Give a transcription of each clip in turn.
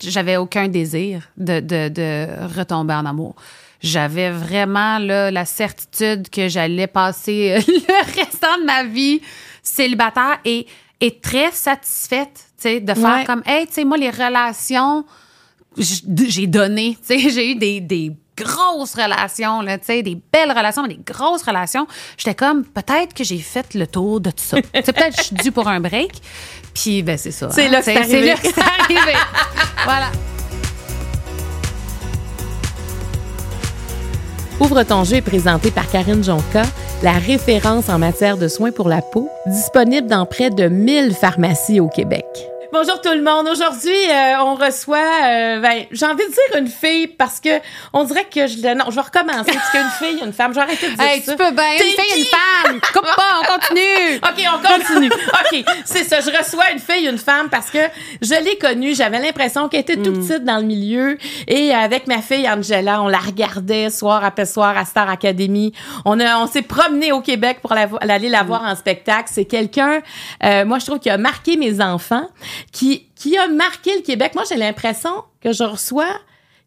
j'avais aucun désir de, de, de retomber en amour. J'avais vraiment là, la certitude que j'allais passer euh, le restant de ma vie célibataire et, et très satisfaite de faire Ouais. comme, hey, tu sais, moi, les relations, j'ai donné, tu sais, j'ai eu des, des grosses relations, là, tu sais, des belles relations, mais des grosses relations. J'étais comme, peut-être que j'ai fait le tour de tout ça. Peut-être que je suis due pour un break. Puis, ben, c'est ça. C'est là que c'est arrivé. là que c'est arrivé. voilà. Ouvre ton jeu est présenté par Karine Jonca, la référence en matière de soins pour la peau, disponible dans près de 1000 pharmacies au Québec. Bonjour tout le monde. Aujourd'hui, euh, on reçoit, euh, ben, j'ai envie de dire une fille parce que on dirait que je non, je vais recommencer parce qu'une fille, une femme, je vais arrêter de dire Hey, ça. tu peux bien. Une fille, une femme. Coupe pas, on continue. OK, on continue. OK, c'est ça. Je reçois une fille, une femme parce que je l'ai connue. J'avais l'impression qu'elle était tout petite dans le milieu. Et avec ma fille Angela, on la regardait soir après soir à Star Academy. On, a, on s'est promené au Québec pour la aller la voir en spectacle. C'est quelqu'un, euh, moi, je trouve, qui a marqué mes enfants, qui, qui a marqué le Québec. Moi, j'ai l'impression que je reçois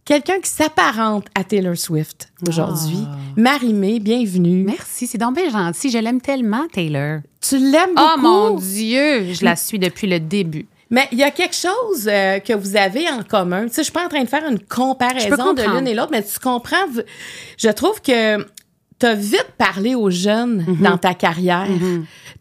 quelqu'un qui s'apparente à Taylor Swift aujourd'hui. Marie-Mé, bienvenue. Merci, c'est donc bien gentil. Je l'aime tellement, Taylor. Tu l'aimes beaucoup. Oh mon Dieu, je la suis depuis le début. Mais il y a quelque chose euh, que vous avez en commun. Tu sais, je suis pas en train de faire une comparaison de l'une et l'autre, mais tu comprends. Je trouve que tu as vite parlé aux jeunes Mhm. dans ta carrière.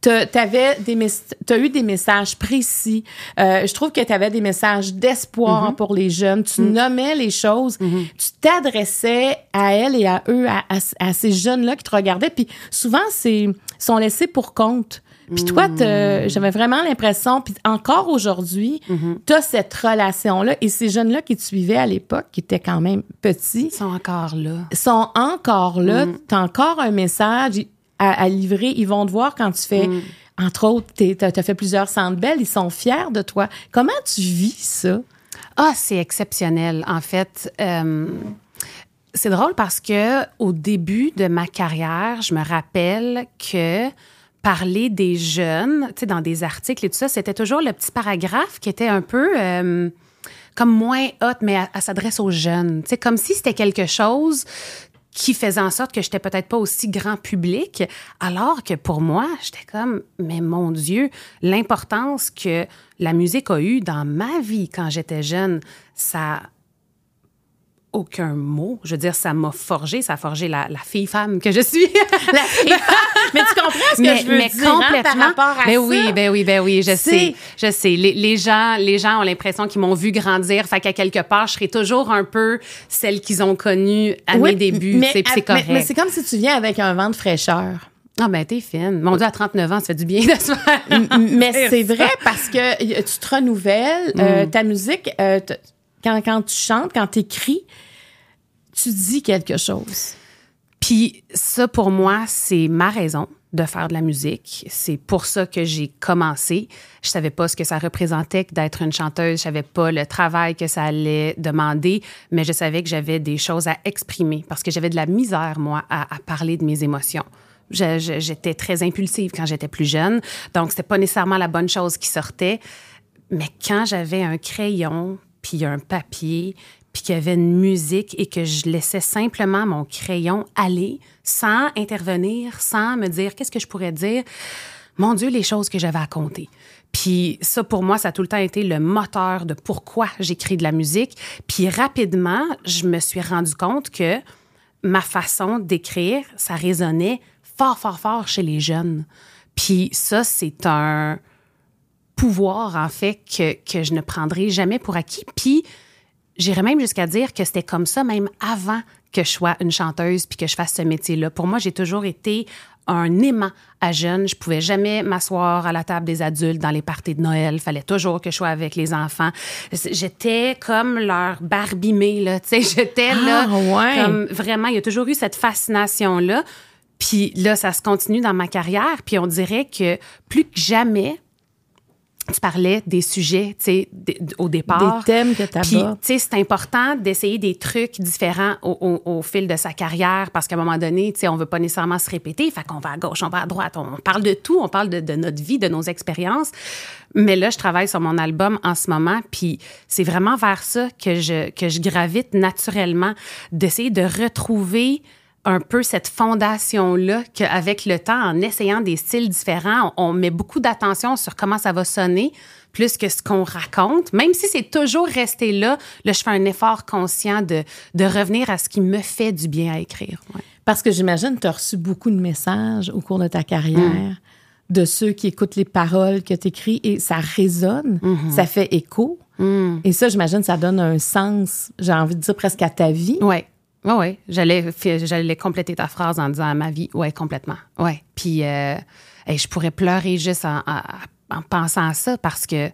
Tu as eu des messages précis. Euh, je trouve que tu avais des messages d'espoir Mhm. pour les jeunes. Tu nommais les choses. Tu t'adressais à elles et à eux, à, à- à ces jeunes-là qui te regardaient. Puis souvent, c'est sont laissés pour compte. Puis toi, te- j'avais vraiment l'impression, puis encore aujourd'hui, Mhm. tu as cette relation-là. Et ces jeunes-là qui te suivaient à l'époque, qui étaient quand même petits, Ils sont encore là. sont encore là. Mhm. Tu as encore un message à, à livrer. Ils vont te voir quand tu fais, Mhm. entre autres, tu as fait plusieurs centres belles. Ils sont fiers de toi. Comment tu vis ça? Ah, c'est exceptionnel. En fait, euh, c'est drôle parce que au début de ma carrière, je me rappelle que parler des jeunes, tu sais, dans des articles et tout ça, c'était toujours le petit paragraphe qui était un peu euh, comme moins hot, mais elle s'adresse aux jeunes. Tu sais, comme si c'était quelque chose qui faisait en sorte que j'étais peut-être pas aussi grand public, alors que pour moi, j'étais comme, mais mon Dieu, l'importance que la musique a eue dans ma vie quand j'étais jeune, ça aucun mot. Je veux dire, ça m'a forgé, ça a forgé la, la fille-femme que je suis. La fille- mais tu comprends ce que mais, je veux mais dire hein, par rapport à ben ça? oui, ben oui, ben oui, je sais, je sais. Les, les gens, les gens ont l'impression qu'ils m'ont vu grandir, fait qu'à quelque part, je serai toujours un peu celle qu'ils ont connue à Oui, mes débuts. mais- C'est c'est mais- correct. Mais, c'est comme si tu viens avec un vent de fraîcheur. Ah ben t'es fine. Mon Dieu, à 39 ans, ça fait du bien de se faire. mais c'est vrai parce que tu te renouvelles. Mm. euh, ta musique, euh, quand, quand tu chantes, quand tu écris, tu dis quelque chose. Puis ça, pour moi, c'est ma raison de faire de la musique. C'est pour ça que j'ai commencé. Je savais pas ce que ça représentait d'être une chanteuse. Je savais pas le travail que ça allait demander, mais je savais que j'avais des choses à exprimer parce que j'avais de la misère, moi, à, à parler de mes émotions. J'étais très impulsive quand j'étais plus jeune, donc c'était pas nécessairement la bonne chose qui sortait. Mais quand j'avais un crayon, puis un papier, puis qu'il y avait une musique et que je laissais simplement mon crayon aller sans intervenir, sans me dire qu'est-ce que je pourrais dire, mon Dieu, les choses que j'avais à compter. Puis ça, pour moi, ça a tout le temps été le moteur de pourquoi j'écris de la musique. Puis rapidement, je me suis rendu compte que ma façon d'écrire, ça résonnait fort, fort, fort chez les jeunes. Puis ça, c'est un pouvoir, en fait, que, que je ne prendrai jamais pour acquis. Puis, j'irais même jusqu'à dire que c'était comme ça même avant que je sois une chanteuse puis que je fasse ce métier-là. Pour moi, j'ai toujours été un aimant à jeune. Je pouvais jamais m'asseoir à la table des adultes dans les parties de Noël. Fallait toujours que je sois avec les enfants. J'étais comme leur Barbie May, là. Tu sais, j'étais là. Ah, ouais. Comme vraiment, il y a toujours eu cette fascination-là. Puis là, ça se continue dans ma carrière. Puis on dirait que plus que jamais, tu parlais des sujets, tu sais, au départ. Des thèmes que tu Puis, tu sais, c'est important d'essayer des trucs différents au, au- au fil de sa carrière parce qu'à un moment donné, tu sais, on veut pas nécessairement se répéter. Fait qu'on va à gauche, on va à droite. On parle de tout. On parle de, de notre vie, de nos expériences. Mais là, je travaille sur mon album en ce moment. Puis, c'est vraiment vers ça que je, que je gravite naturellement, d'essayer de retrouver un peu cette fondation-là qu'avec le temps, en essayant des styles différents, on, on met beaucoup d'attention sur comment ça va sonner plus que ce qu'on raconte. Même si c'est toujours resté là, là, je fais un effort conscient de, de revenir à ce qui me fait du bien à écrire. Ouais. Parce que j'imagine tu as reçu beaucoup de messages au cours de ta carrière Mm. de ceux qui écoutent les paroles que tu écris et ça résonne, Mm-hmm. ça fait écho. Mm. Et ça, j'imagine, ça donne un sens, j'ai envie de dire presque à ta vie. Ouais. Ouais, ouais. J'allais, j'allais compléter ta phrase en disant ma vie. Ouais, complètement. Ouais. Puis, euh, je pourrais pleurer juste en, en- en pensant à ça parce que,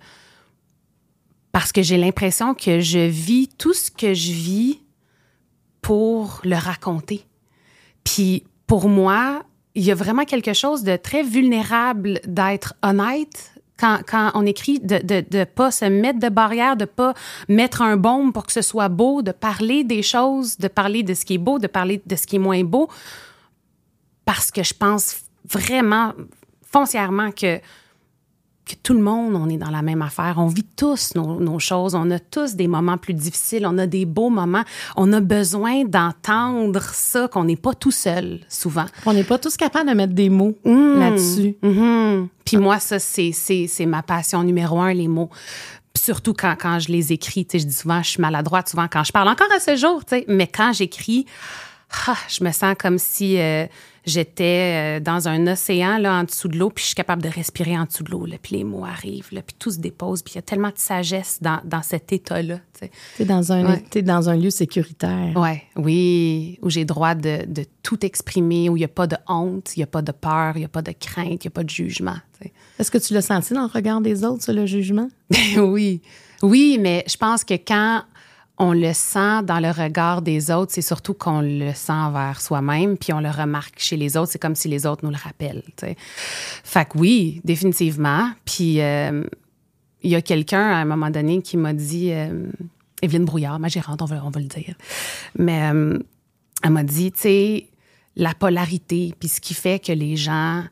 parce que j'ai l'impression que je vis tout ce que je vis pour le raconter. Puis, pour moi, il y a vraiment quelque chose de très vulnérable d'être honnête quand, on écrit, de ne de, de pas se mettre de barrière, de pas mettre un baume pour que ce soit beau, de parler des choses, de parler de ce qui est beau, de parler de ce qui est moins beau, parce que je pense vraiment foncièrement que que tout le monde, on est dans la même affaire. On vit tous nos, nos choses. On a tous des moments plus difficiles. On a des beaux moments. On a besoin d'entendre ça, qu'on n'est pas tout seul, souvent. On n'est pas tous capables de mettre des mots Mm. là-dessus. Mhm. Puis moi, ça, c'est, c'est, c'est ma passion numéro un, les mots. Surtout quand, quand je les écris, tu sais, je dis souvent, je suis maladroite, souvent quand je parle, encore à ce jour, tu sais, mais quand j'écris, ah, je me sens comme si euh, j'étais euh, dans un océan, là, en dessous de l'eau, puis je suis capable de respirer en dessous de l'eau, là, puis les mots arrivent, là, puis tout se dépose, puis il y a tellement de sagesse dans, dans cet état-là, tu es dans, un, Ouais. t'es dans un lieu sécuritaire. Ouais, oui, où j'ai droit de, de tout exprimer, où il n'y a pas de honte, il n'y a pas de peur, il n'y a pas de crainte, il n'y a pas de jugement. Est-ce que tu l'as senti dans le regard des autres, ça, le jugement? oui. Oui, mais je pense que quand on le sent dans le regard des autres, c'est surtout qu'on le sent envers soi-même, puis on le remarque chez les autres. C'est comme si les autres nous le rappellent. tu sais. Fait que oui, définitivement. Puis euh, il y a quelqu'un à un moment donné qui m'a dit, euh, Evelyne Brouillard, ma gérante, on va, on va le dire. Mais euh, elle m'a dit, tu sais, la polarité, puis ce qui fait que les gens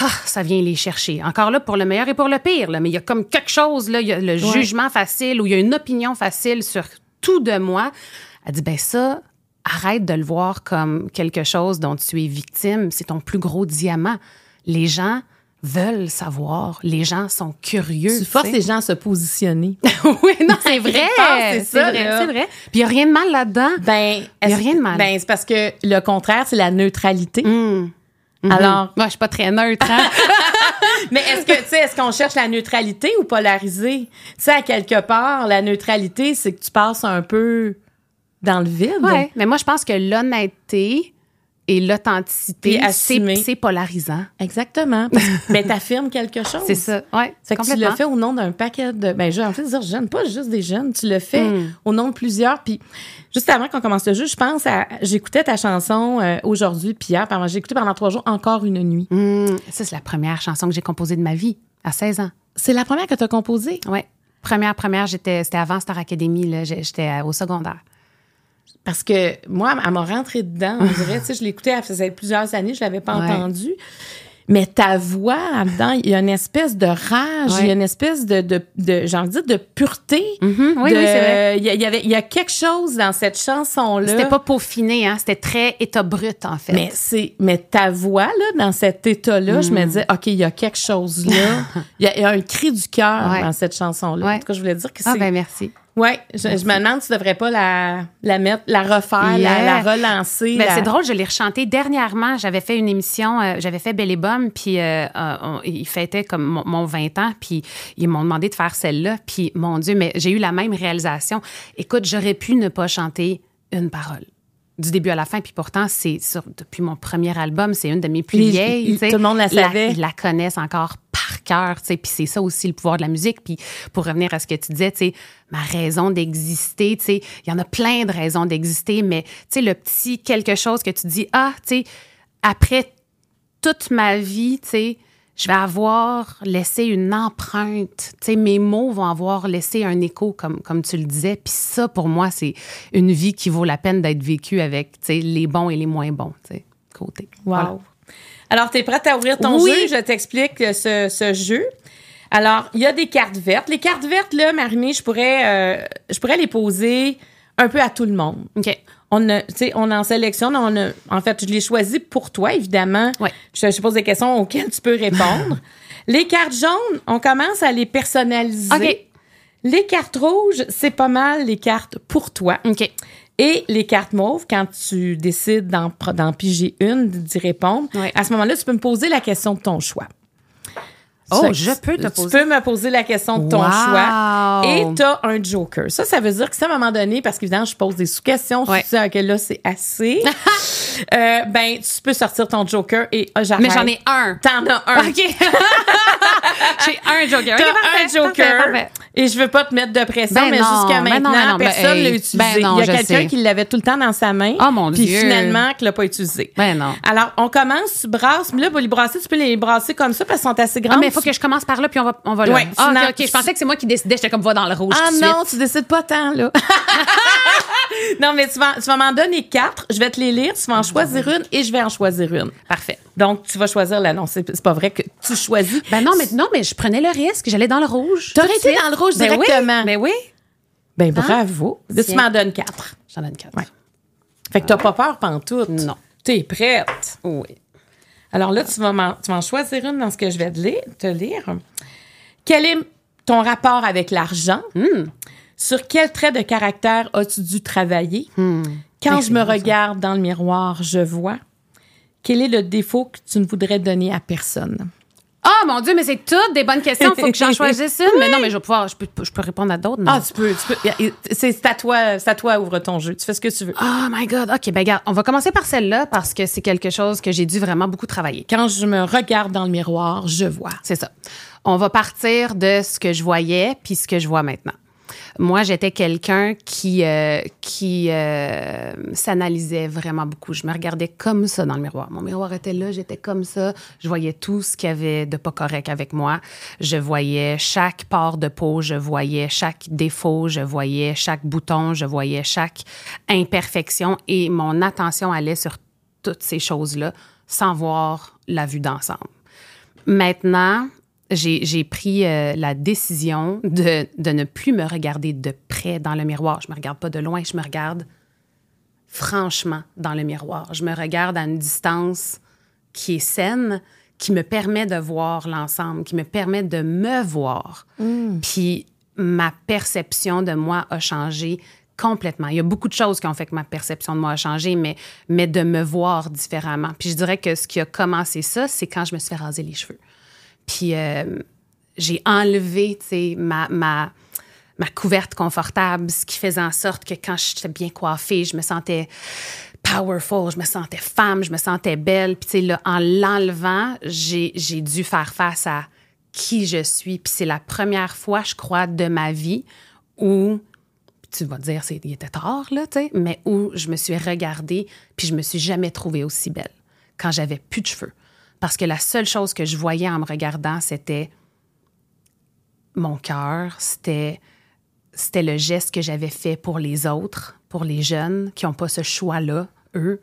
ah, ça vient les chercher. Encore là, pour le meilleur et pour le pire, là, mais il y a comme quelque chose, là, il y a le jugement facile ou il y a une opinion facile sur tout de moi. Elle dit, ben ça, arrête de le voir comme quelque chose dont tu es victime. C'est ton plus gros diamant. Les gens veulent savoir. Les gens sont curieux. Tu forces les gens à se positionner. oui, non, c'est vrai. C'est ça, vrai, c'est vrai. Puis il n'y a rien de mal là-dedans. Ben, Il y a rien de mal. Ben, c'est parce que le contraire, c'est la neutralité. Hum. Alors, Moi, je suis pas très neutre. hein. mais est-ce que, tu sais, est-ce qu'on cherche la neutralité ou polariser? Tu sais, à quelque part, la neutralité, c'est que tu passes un peu dans le vide. Ouais, mais moi, je pense que l'honnêteté et l'authenticité, c'est polarisant. Exactement. Ben, t'affirmes quelque chose. C'est ça. Ouais, Fait que tu le fais au nom d'un paquet de. Ben, j'ai envie de dire jeunes, pas juste des jeunes. Tu le fais Mm. au nom de plusieurs. Puis, juste avant qu'on commence le jeu, je pense à. J'écoutais ta chanson euh, aujourd'hui, puis hier. J'ai écouté pendant trois jours encore une nuit. Hum, ça, c'est la première chanson que j'ai composée de ma vie, à 16 ans. C'est la première que tu as composée? Ouais. Première, première, j'étais, c'était avant Star Academy, là, j'étais au secondaire. Parce que moi, elle m'a rentré dedans, on dirait. tu sais, je l'écoutais, elle faisait plusieurs années, je l'avais pas Ouais. entendue. Mais ta voix, là-dedans, il y a une espèce de rage, Ouais. il y a une espèce de, de, de j'ai envie de dire, de pureté. Mhm, oui, de- oui, c'est vrai. Il y, y avait, il y a quelque chose dans cette chanson-là. C'était pas peaufiné, hein, c'était très état brut, en fait. Mais c'est, mais ta voix, là, dans cet état-là, je me Mm. disais, OK, il y a quelque chose là. Il y, a- il y a un cri du cœur Ouais. dans cette chanson-là. En tout cas, je voulais dire que ah, c'est. ben merci. Ouais, je, je me demande si tu devrais pas la, la mettre, la refaire, la, Yeah. la relancer. Ben, la- C'est drôle, je l'ai rechanté dernièrement. J'avais fait une émission, euh, j'avais fait Belle et Bomme, puis euh, euh, ils fêtaient comme mon, mon 20 ans, puis ils m'ont demandé de faire celle-là. Puis, mon Dieu, mais j'ai eu la même réalisation. Écoute, j'aurais pu ne pas chanter une parole. Du début à la fin, puis pourtant, c'est depuis mon premier album, c'est une de mes plus Les- vieilles. tout le monde la savait. ils la connaissent encore par cœur, tu sais. Puis c'est ça aussi le pouvoir de la musique. Puis pour revenir à ce que tu disais, ma raison d'exister, tu sais, il y en a plein de raisons d'exister, mais tu sais, le petit quelque chose que tu dis, ah, tu sais, après toute ma vie, tu sais, je vais avoir laissé une empreinte. Tu sais, mes mots vont avoir laissé un écho, comme, comme tu le disais. Puis ça, pour moi, c'est une vie qui vaut la peine d'être vécue avec, tu sais, les bons et les moins bons, tu sais, côté. Wow. Voilà. Alors, tu es prête à ouvrir ton Oui. jeu? Je t'explique euh, ce, ce jeu. Alors, il y a des cartes vertes. Les cartes vertes, là, Marimé, je pourrais, euh, je pourrais les poser un peu à tout le monde. OK. On a, on en sélectionne. On a, en fait, je l'ai choisi pour toi, évidemment. Ouais. Je, je pose des questions auxquelles tu peux répondre. les cartes jaunes, on commence à les personnaliser. OK. Les cartes rouges, c'est pas mal les cartes pour toi. OK. Et les cartes mauves, quand tu décides d'en piger une, d'y répondre, Ouais. à ce moment-là, tu peux me poser la question de ton choix. Oh, je peux te Tu poser. peux me poser la question de ton Wow. choix. Et tu as un joker. Ça, ça veut dire que si à un moment donné, parce qu'évidemment, je pose des sous-questions, Ouais. tu sais que là, c'est assez, euh, ben, tu peux sortir ton joker et ah, j'arrête. Mais j'en ai un. T'en as un. OK. J'ai un joker. T'as OK, parfait, un joker. parfait, parfait. Et je veux pas te mettre de pression, Ben mais non, jusqu'à ben maintenant, non, ben non, ben personne hey, l'a utilisé. ben non, Il y a quelqu'un qui l'avait tout le temps dans sa main. Oh, mon puis Dieu. finalement, qui l'a pas utilisé. Ben non. Alors, on commence, tu brasses. Mais là, pour les brasser, tu peux les brasser comme ça parce qu'ils sont assez grands. Ah, mais faut que je commence par là, puis on va, on va là. Ouais, ah. Je pensais que c'est moi qui décidais. J'étais comme, va dans le rouge Ah tout non, suite. tu décides pas tant, là. non, mais tu vas, tu vas m'en donner quatre. Je vais te les lire. Tu vas en choisir une et je vais en choisir une. Parfait. Donc, tu vas choisir la. Non, c'est pas vrai que tu choisis. Ben non, mais, non, mais je prenais le risque. J'allais dans le rouge. T'aurais été suite. dans le rouge Ben oui, directement. Ben oui. Ben, bravo. Là, tu m'en donnes quatre. J'en donne quatre. Ouais. Fait que t'as pas peur pantoute. Non. T'es prête. Oui. Alors là, tu vas, m'en- choisir une dans ce que je vais te lire. Te lire. Quel est ton rapport avec l'argent? Hmm. Sur quel trait de caractère as-tu dû travailler? Hmm. Quand je me regarde dans le miroir, je vois. Quel est le défaut que tu ne voudrais donner à personne? Oh mon Dieu, mais c'est toutes des bonnes questions. Faut que j'en choisisse une. Mais non, mais je vais pouvoir, je peux, je peux répondre à d'autres. Ah, tu peux, tu peux. C'est à toi, c'est à toi, ouvre ton jeu. Tu fais ce que tu veux. Oh my God. OK, ben regarde, on va commencer par celle-là parce que c'est quelque chose que j'ai dû vraiment beaucoup travailler. Quand je me regarde dans le miroir, je vois. C'est ça. On va partir de ce que je voyais puis ce que je vois maintenant. Moi, j'étais quelqu'un qui, euh, qui euh, s'analysait vraiment beaucoup. Je me regardais comme ça dans le miroir. Mon miroir était là, j'étais comme ça. Je voyais tout ce qu'il y avait de pas correct avec moi. Je voyais chaque pore de peau, je voyais chaque défaut, je voyais chaque bouton, je voyais chaque imperfection et mon attention allait sur toutes ces choses-là sans voir la vue d'ensemble. Maintenant, j'ai pris euh, la décision de, de ne plus me regarder de près dans le miroir. Je me regarde pas de loin, je me regarde franchement dans le miroir. Je me regarde à une distance qui est saine, qui me permet de voir l'ensemble, qui me permet de me voir. Puis ma perception de moi a changé complètement. Il y a beaucoup de choses qui ont fait que ma perception de moi a changé, mais, mais de me voir différemment. Puis je dirais que ce qui a commencé ça, c'est quand je me suis fait raser les cheveux. Puis euh, j'ai enlevé, ma, ma, ma couverte confortable, ce qui faisait en sorte que quand j'étais bien coiffée, je me sentais powerful, je me sentais femme, je me sentais belle. Puis, en l'enlevant, j'ai dû faire face à qui je suis. Puis, c'est la première fois, je crois, de ma vie où, tu vas dire, c'est- il était tard, mais où je me suis regardée, puis je me suis jamais trouvée aussi belle quand j'avais plus de cheveux. Parce que la seule chose que je voyais en me regardant, c'était mon cœur, c'était c'était le geste que j'avais fait pour les autres, pour les jeunes qui n'ont pas ce choix-là, eux.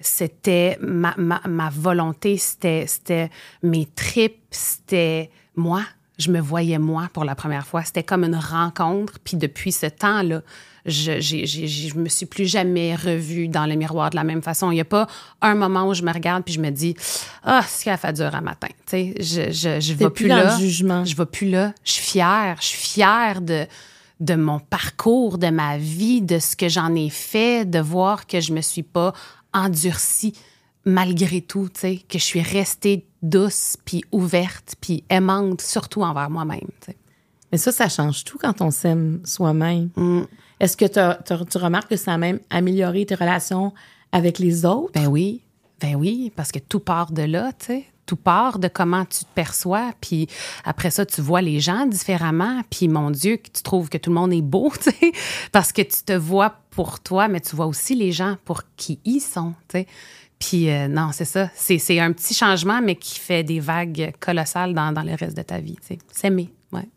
C'était ma, ma, ma volonté, c'était, c'était mes tripes, c'était moi. Je me voyais moi pour la première fois. C'était comme une rencontre. Puis depuis ce temps-là, je, j'ai, j'ai, je me suis plus jamais revue dans le miroir de la même façon. Il n'y a pas un moment où je me regarde puis je me dis ah ce qu'elle a fait dur à matin. Tu sais, je je je vais plus plus là. jugement. Je vais plus là. Je suis fière. Je suis fière de de mon parcours, de ma vie, de ce que j'en ai fait, de voir que je me suis pas endurcie malgré tout, tu sais, que je suis restée douce, puis ouverte, puis aimante, surtout envers moi-même. tu sais. Mais ça, ça change tout quand on s'aime soi-même. Est-ce que tu remarques que ça a même amélioré tes relations avec les autres? Ben oui, ben oui, parce que tout part de là, tu sais. Tout part de comment tu te perçois, puis après ça, tu vois les gens différemment, puis mon Dieu, tu trouves que tout le monde est beau, tu sais, parce que tu te vois pour toi, mais tu vois aussi les gens pour qui ils sont, tu sais. Puis euh, non, c'est ça. C'est, c'est un petit changement, mais qui fait des vagues colossales dans, dans le reste de ta vie. tu sais. S'aimer, ouais.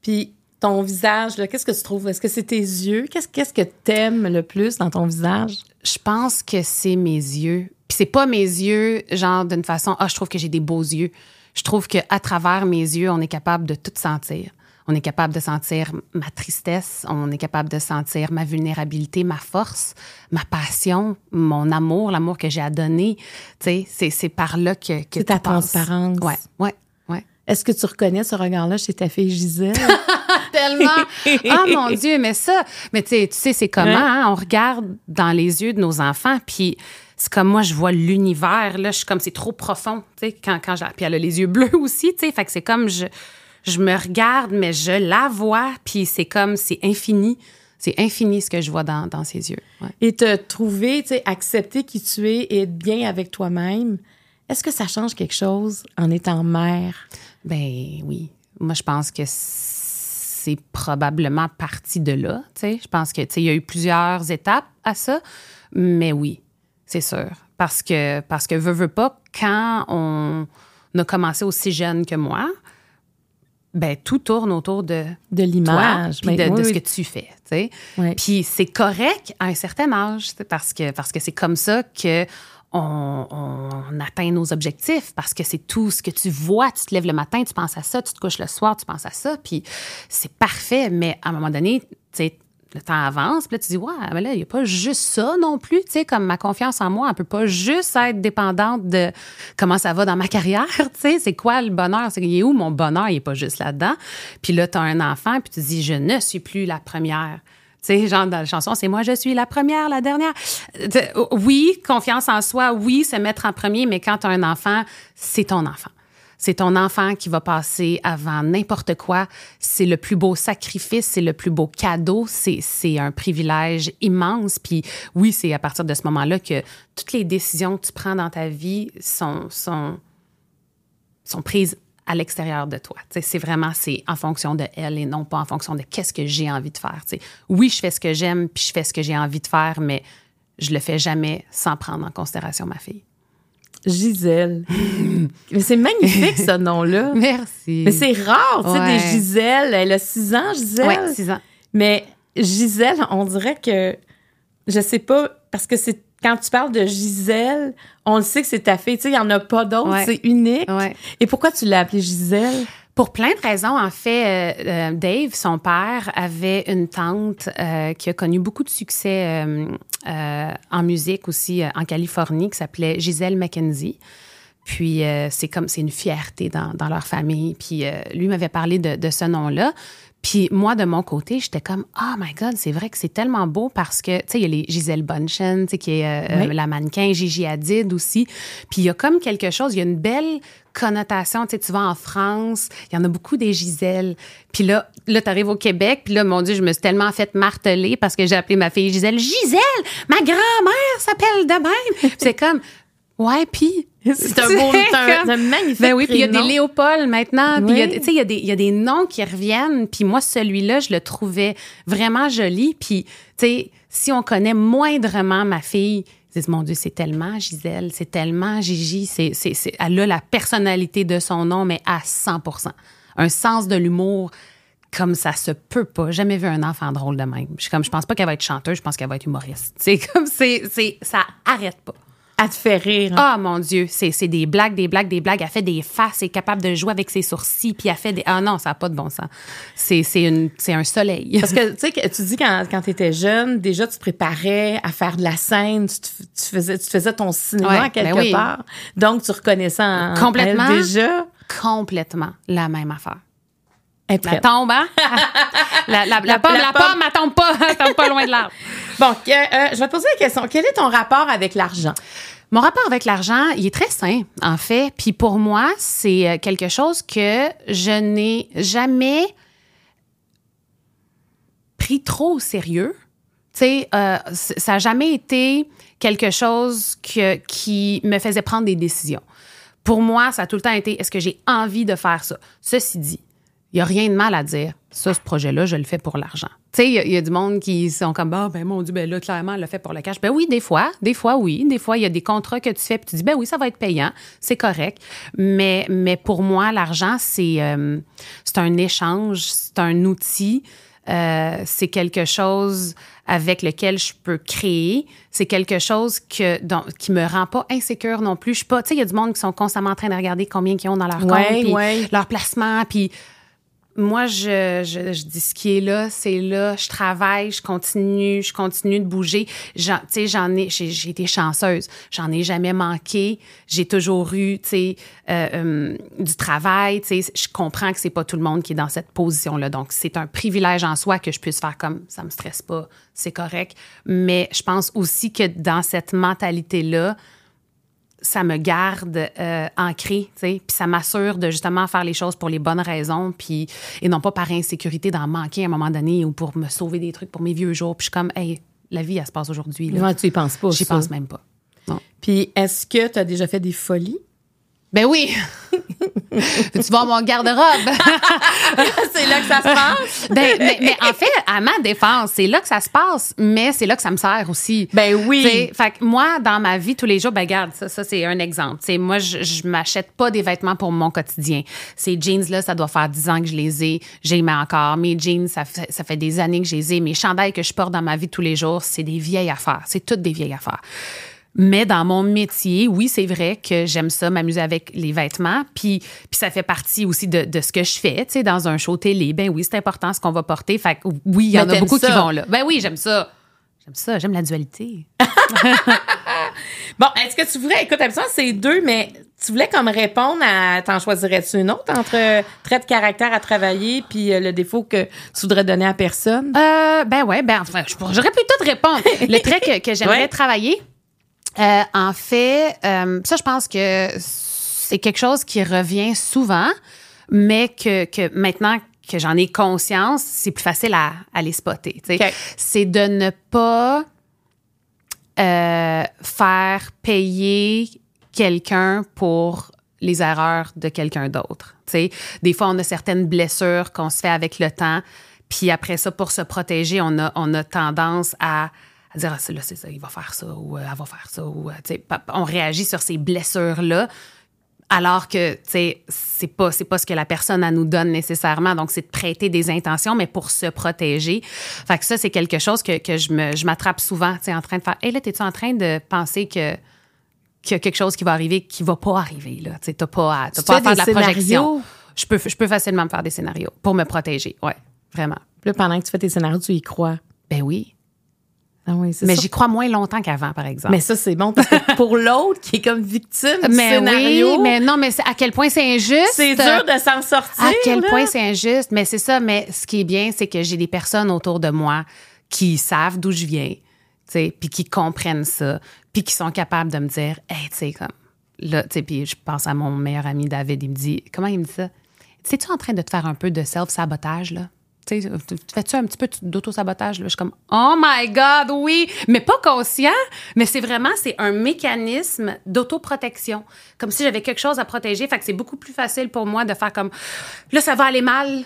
Puis ton visage, qu'est-ce que tu trouves? Est-ce que c'est tes yeux? Qu'est-ce, qu'est-ce que t'aimes le plus dans ton visage? Je pense que c'est mes yeux. Puis c'est pas mes yeux, genre d'une façon, ah, je trouve que j'ai des beaux yeux. Je trouve qu'à travers mes yeux, on est capable de tout sentir. On est capable de sentir ma tristesse, on est capable de sentir ma vulnérabilité, ma force, ma passion, mon amour, l'amour que j'ai à donner. Tu sais, c'est, par là que, que C'est ta passe. transparence. Ouais, ouais. Est-ce que tu reconnais ce regard-là chez ta fille Gisèle? Tellement. Oh mon Dieu, mais ça, mais tu sais, tu sais, c'est comment, hein, on regarde dans les yeux de nos enfants, puis c'est comme moi, je vois l'univers, là, je suis comme, c'est trop profond, tu sais, quand, quand je, puis elle a les yeux bleus aussi, tu sais, fait que c'est comme, je, je me regarde, mais je la vois, puis c'est comme, c'est infini, c'est infini ce que je vois dans, dans ses yeux. Ouais. et te trouver, tu sais, accepter qui tu es et être bien avec toi-même, est-ce que ça change quelque chose en étant mère? Ben oui. Moi, je pense que c'est probablement parti de là. tu sais. Je pense que il y a eu plusieurs étapes à ça, mais oui, c'est sûr. Parce que, parce que veux, veux pas, quand on a commencé aussi jeune que moi, ben tout tourne autour de De l'image. puis de, de ce que tu fais, tu sais. Puis c'est correct à un certain âge, parce que parce que c'est comme ça que on, atteint nos objectifs parce que c'est tout ce que tu vois. Tu te lèves le matin, tu penses à ça, tu te couches le soir, tu penses à ça, puis c'est parfait. Mais à un moment donné, tu sais, le temps avance, puis là, tu dis, ouais, mais là, il n'y a pas juste ça non plus, tu sais, comme ma confiance en moi, elle peut pas juste être dépendante de comment ça va dans ma carrière, tu sais, c'est quoi le bonheur, c'est est où mon bonheur, il est pas juste là-dedans. Puis là, tu as un enfant, puis tu dis, je ne suis plus la première. Sais, genre dans la chanson, c'est moi, je suis la première, la dernière. Euh, Oui, confiance en soi, oui, se mettre en premier, mais quand tu as un enfant, c'est ton enfant. C'est ton enfant qui va passer avant n'importe quoi. C'est le plus beau sacrifice, c'est le plus beau cadeau. C'est, c'est un privilège immense. Puis oui, c'est à partir de ce moment-là que toutes les décisions que tu prends dans ta vie sont, sont, sont prises à l'extérieur de toi. C'est vraiment c'est en fonction de elle et non pas en fonction de qu'est-ce que j'ai envie de faire. Oui, je fais ce que j'aime puis je fais ce que j'ai envie de faire, mais je le fais jamais sans prendre en considération ma fille. Gisèle. Mais c'est magnifique, ce nom-là. Merci. Mais c'est rare, tu sais, Ouais. des Gisèle. Elle a six ans, Gisèle. ouais, six ans. Mais Gisèle, on dirait que, je sais pas, parce que c'est quand tu parles de Gisèle, on le sait que c'est ta fille. Tu sais, il n'y en a pas d'autres. Ouais. C'est unique. Ouais. Et pourquoi tu l'as appelée Gisèle? Pour plein de raisons, en fait, euh, euh, Dave, son père, avait une tante euh, qui a connu beaucoup de succès euh, en musique aussi en Californie, qui s'appelait Gisèle McKenzie. Puis c'est comme c'est une fierté dans, dans leur famille. Puis lui m'avait parlé de, de ce nom-là. Puis moi, de mon côté, j'étais comme, oh my God, c'est vrai que c'est tellement beau parce que, tu sais, il y a les Gisèle Bunchen, tu sais, qui est euh, Oui. la mannequin, Gigi Hadid aussi. Puis il y a comme quelque chose, il y a une belle connotation, tu sais, tu vas en France, il y en a beaucoup des Gisèle. Puis là, là tu arrives au Québec, puis là, mon Dieu, je me suis tellement fait marteler parce que j'ai appelé ma fille Gisèle. Gisèle, ma grand-mère s'appelle de même. C'est comme, ouais, puis... C'est un beau, un, un magnifique ben oui, puis il y a des. Léopold maintenant. Puis il y a- Oui. tu sais, il y, a des- il y a des noms qui reviennent. Puis moi, celui-là, je le trouvais vraiment joli. Puis, tu sais, si on connaît moindrement ma fille, ils disent, mon Dieu, c'est tellement Gisèle, c'est tellement Gigi. C'est, c'est, c'est- elle a la personnalité de son nom, mais à 100% Un sens de l'humour comme ça se peut pas. Jamais vu un enfant drôle de même. Je suis comme, je pense pas qu'elle va être chanteuse, je pense qu'elle va être humoriste. C'est comme, c'est, c'est, ça arrête pas. Elle te fait rire. hein. Ah mon Dieu, c'est c'est des blagues, des blagues, des blagues. Elle fait des faces, elle est capable de jouer avec ses sourcils, puis elle fait des. Ah non, ça n'a pas de bon sens. C'est c'est une- c'est un soleil. Parce que, tu sais, que tu dis quand, quand tu étais jeune, déjà, tu te préparais à faire de la scène, tu, te- tu faisais, tu faisais ton cinéma Ouais, quelque ben oui. part. Donc, tu reconnaissais en Complètement. elle déjà. Complètement la même affaire. Elle tombe, hein? la, la, la pomme, la pomme. pomme, elle tombe pas, elle tombe pas loin de l'arbre. Bon, euh, je vais te poser la question. Quel est ton rapport avec l'argent? Mon rapport avec l'argent, il est très sain, en fait. Puis pour moi, c'est euh, quelque chose que je n'ai jamais pris trop au sérieux. Tu sais, euh, ça n'a jamais été quelque chose que, qui me faisait prendre des décisions. Pour moi, ça a tout le temps été est-ce que j'ai envie de faire ça? Ceci dit, il n'y a rien de mal à dire. Ça, ce projet-là, je le fais pour l'argent. Tu sais, il y, a du monde qui sont comme, ah, ben mon Dieu, ben là, clairement, elle le fait pour le cash. Ben oui, des fois, des fois, oui. Des fois, il y a des contrats que tu fais, puis tu dis, ben oui, ça va être payant, c'est correct. Mais, mais pour moi, l'argent, c'est euh, c'est un échange, c'est un outil, euh, c'est quelque chose avec lequel je peux créer. C'est quelque chose que, dont, qui me rend pas insécure non plus. Je suis pas, tu sais, il y a du monde qui sont constamment en train de regarder combien ils ont dans leur compte, puis leur placement, puis moi, je, je, je, dis ce qui est là, c'est là. Je travaille, je continue, je continue de bouger. Tu sais, j'en ai, j'ai été chanceuse. J'en ai jamais manqué. J'ai toujours eu, tu sais, euh, euh, du travail. Tu sais, je comprends que c'est pas tout le monde qui est dans cette position-là. Donc, c'est un privilège en soi que je puisse faire comme ça me stresse pas, c'est correct. Mais je pense aussi que dans cette mentalité-là, ça me garde euh, ancré, tu sais, puis ça m'assure de justement faire les choses pour les bonnes raisons, puis et non pas par insécurité d'en manquer à un moment donné ou pour me sauver des trucs pour mes vieux jours. Puis je suis comme, hey, la vie, elle se passe aujourd'hui. Ouais, tu y penses pas. J'y pense même pas. Non. Puis est-ce que tu as déjà fait des folies? Ben oui. tu voir mon garde-robe? c'est là que ça se passe. Ben, mais, en fait, à ma défense, c'est là que ça se passe, mais c'est là que ça me sert aussi. Ben oui. fait que moi, dans ma vie tous les jours, ben regarde, ça, ça c'est un exemple. T'sais, moi, je, je m'achète pas des vêtements pour mon quotidien. Ces jeans-là, ça doit faire 10 ans que je les ai. J'ai encore. Mes jeans, ça fait, ça fait des années que je les ai. Mes chandails que je porte dans ma vie tous les jours, c'est des vieilles affaires. C'est toutes des vieilles affaires. Mais dans mon métier, oui, c'est vrai que j'aime ça, m'amuser avec les vêtements. Puis, puis ça fait partie aussi de, de ce que je fais. Tu sais, dans un show télé, ben oui, c'est important ce qu'on va porter. Fait que oui, il y en a beaucoup qui vont là. Ben oui, j'aime ça. J'aime ça, j'aime la dualité. bon, est-ce que tu voudrais, écoute, ça, c'est deux, mais tu voulais comme répondre à, t'en choisirais-tu une autre entre trait de caractère à travailler puis euh, le défaut que tu voudrais donner à personne? Euh, ben ouais, ben enfin, j'aurais plutôt te répondre. le trait que, que j'aimerais travailler, euh, en fait, euh, ça, je pense que c'est quelque chose qui revient souvent, mais que, que maintenant que j'en ai conscience, c'est plus facile à, à les spotter. C'est de ne pas euh, faire payer quelqu'un pour les erreurs de quelqu'un d'autre. Des fois, on a certaines blessures qu'on se fait avec le temps, puis après ça, pour se protéger, on a, on a tendance à à dire, ah, là, c'est ça, il va faire ça, ou euh, elle va faire ça, ou, euh, on réagit sur ces blessures-là, alors que, tu sais, c'est pas, c'est pas ce que la personne, nous donne nécessairement. Donc, c'est de prêter des intentions, mais pour se protéger. Fait que ça, c'est quelque chose que, que je, me, je m'attrape souvent, tu sais, en train de faire, hé, là, t'es-tu en train de penser que, qu'il y a quelque chose qui va arriver qui va pas arriver, là? Tu sais, t'as pas à, t'as pas à faire de la projection. Je peux, je peux facilement me faire des scénarios pour me protéger. Ouais, vraiment. Là, pendant que tu fais tes scénarios, tu y crois? Ben oui. Ah oui, mais j'y crois moins longtemps qu'avant, par exemple. Mais ça, c'est bon parce que pour l'autre qui est comme victime du mais scénario. Oui, mais non, mais à quel point c'est injuste? C'est dur de s'en sortir. À quel point c'est injuste? Mais c'est ça. Mais ce qui est bien, c'est que j'ai des personnes autour de moi qui savent d'où je viens, tu sais, puis qui comprennent ça, puis qui sont capables de me dire, hey, tu sais, comme là, tu sais, puis je pense à mon meilleur ami David, il me dit, comment il me dit ça? C'est-tu en train de te faire un peu de self-sabotage, là? Tu fais-tu un petit peu d'auto-sabotage? Je suis comme, oh my God, oui! Mais pas conscient, mais c'est vraiment, c'est un mécanisme d'autoprotection. Comme si j'avais quelque chose à protéger. Fait que c'est beaucoup plus facile pour moi de faire comme, là, ça va aller mal.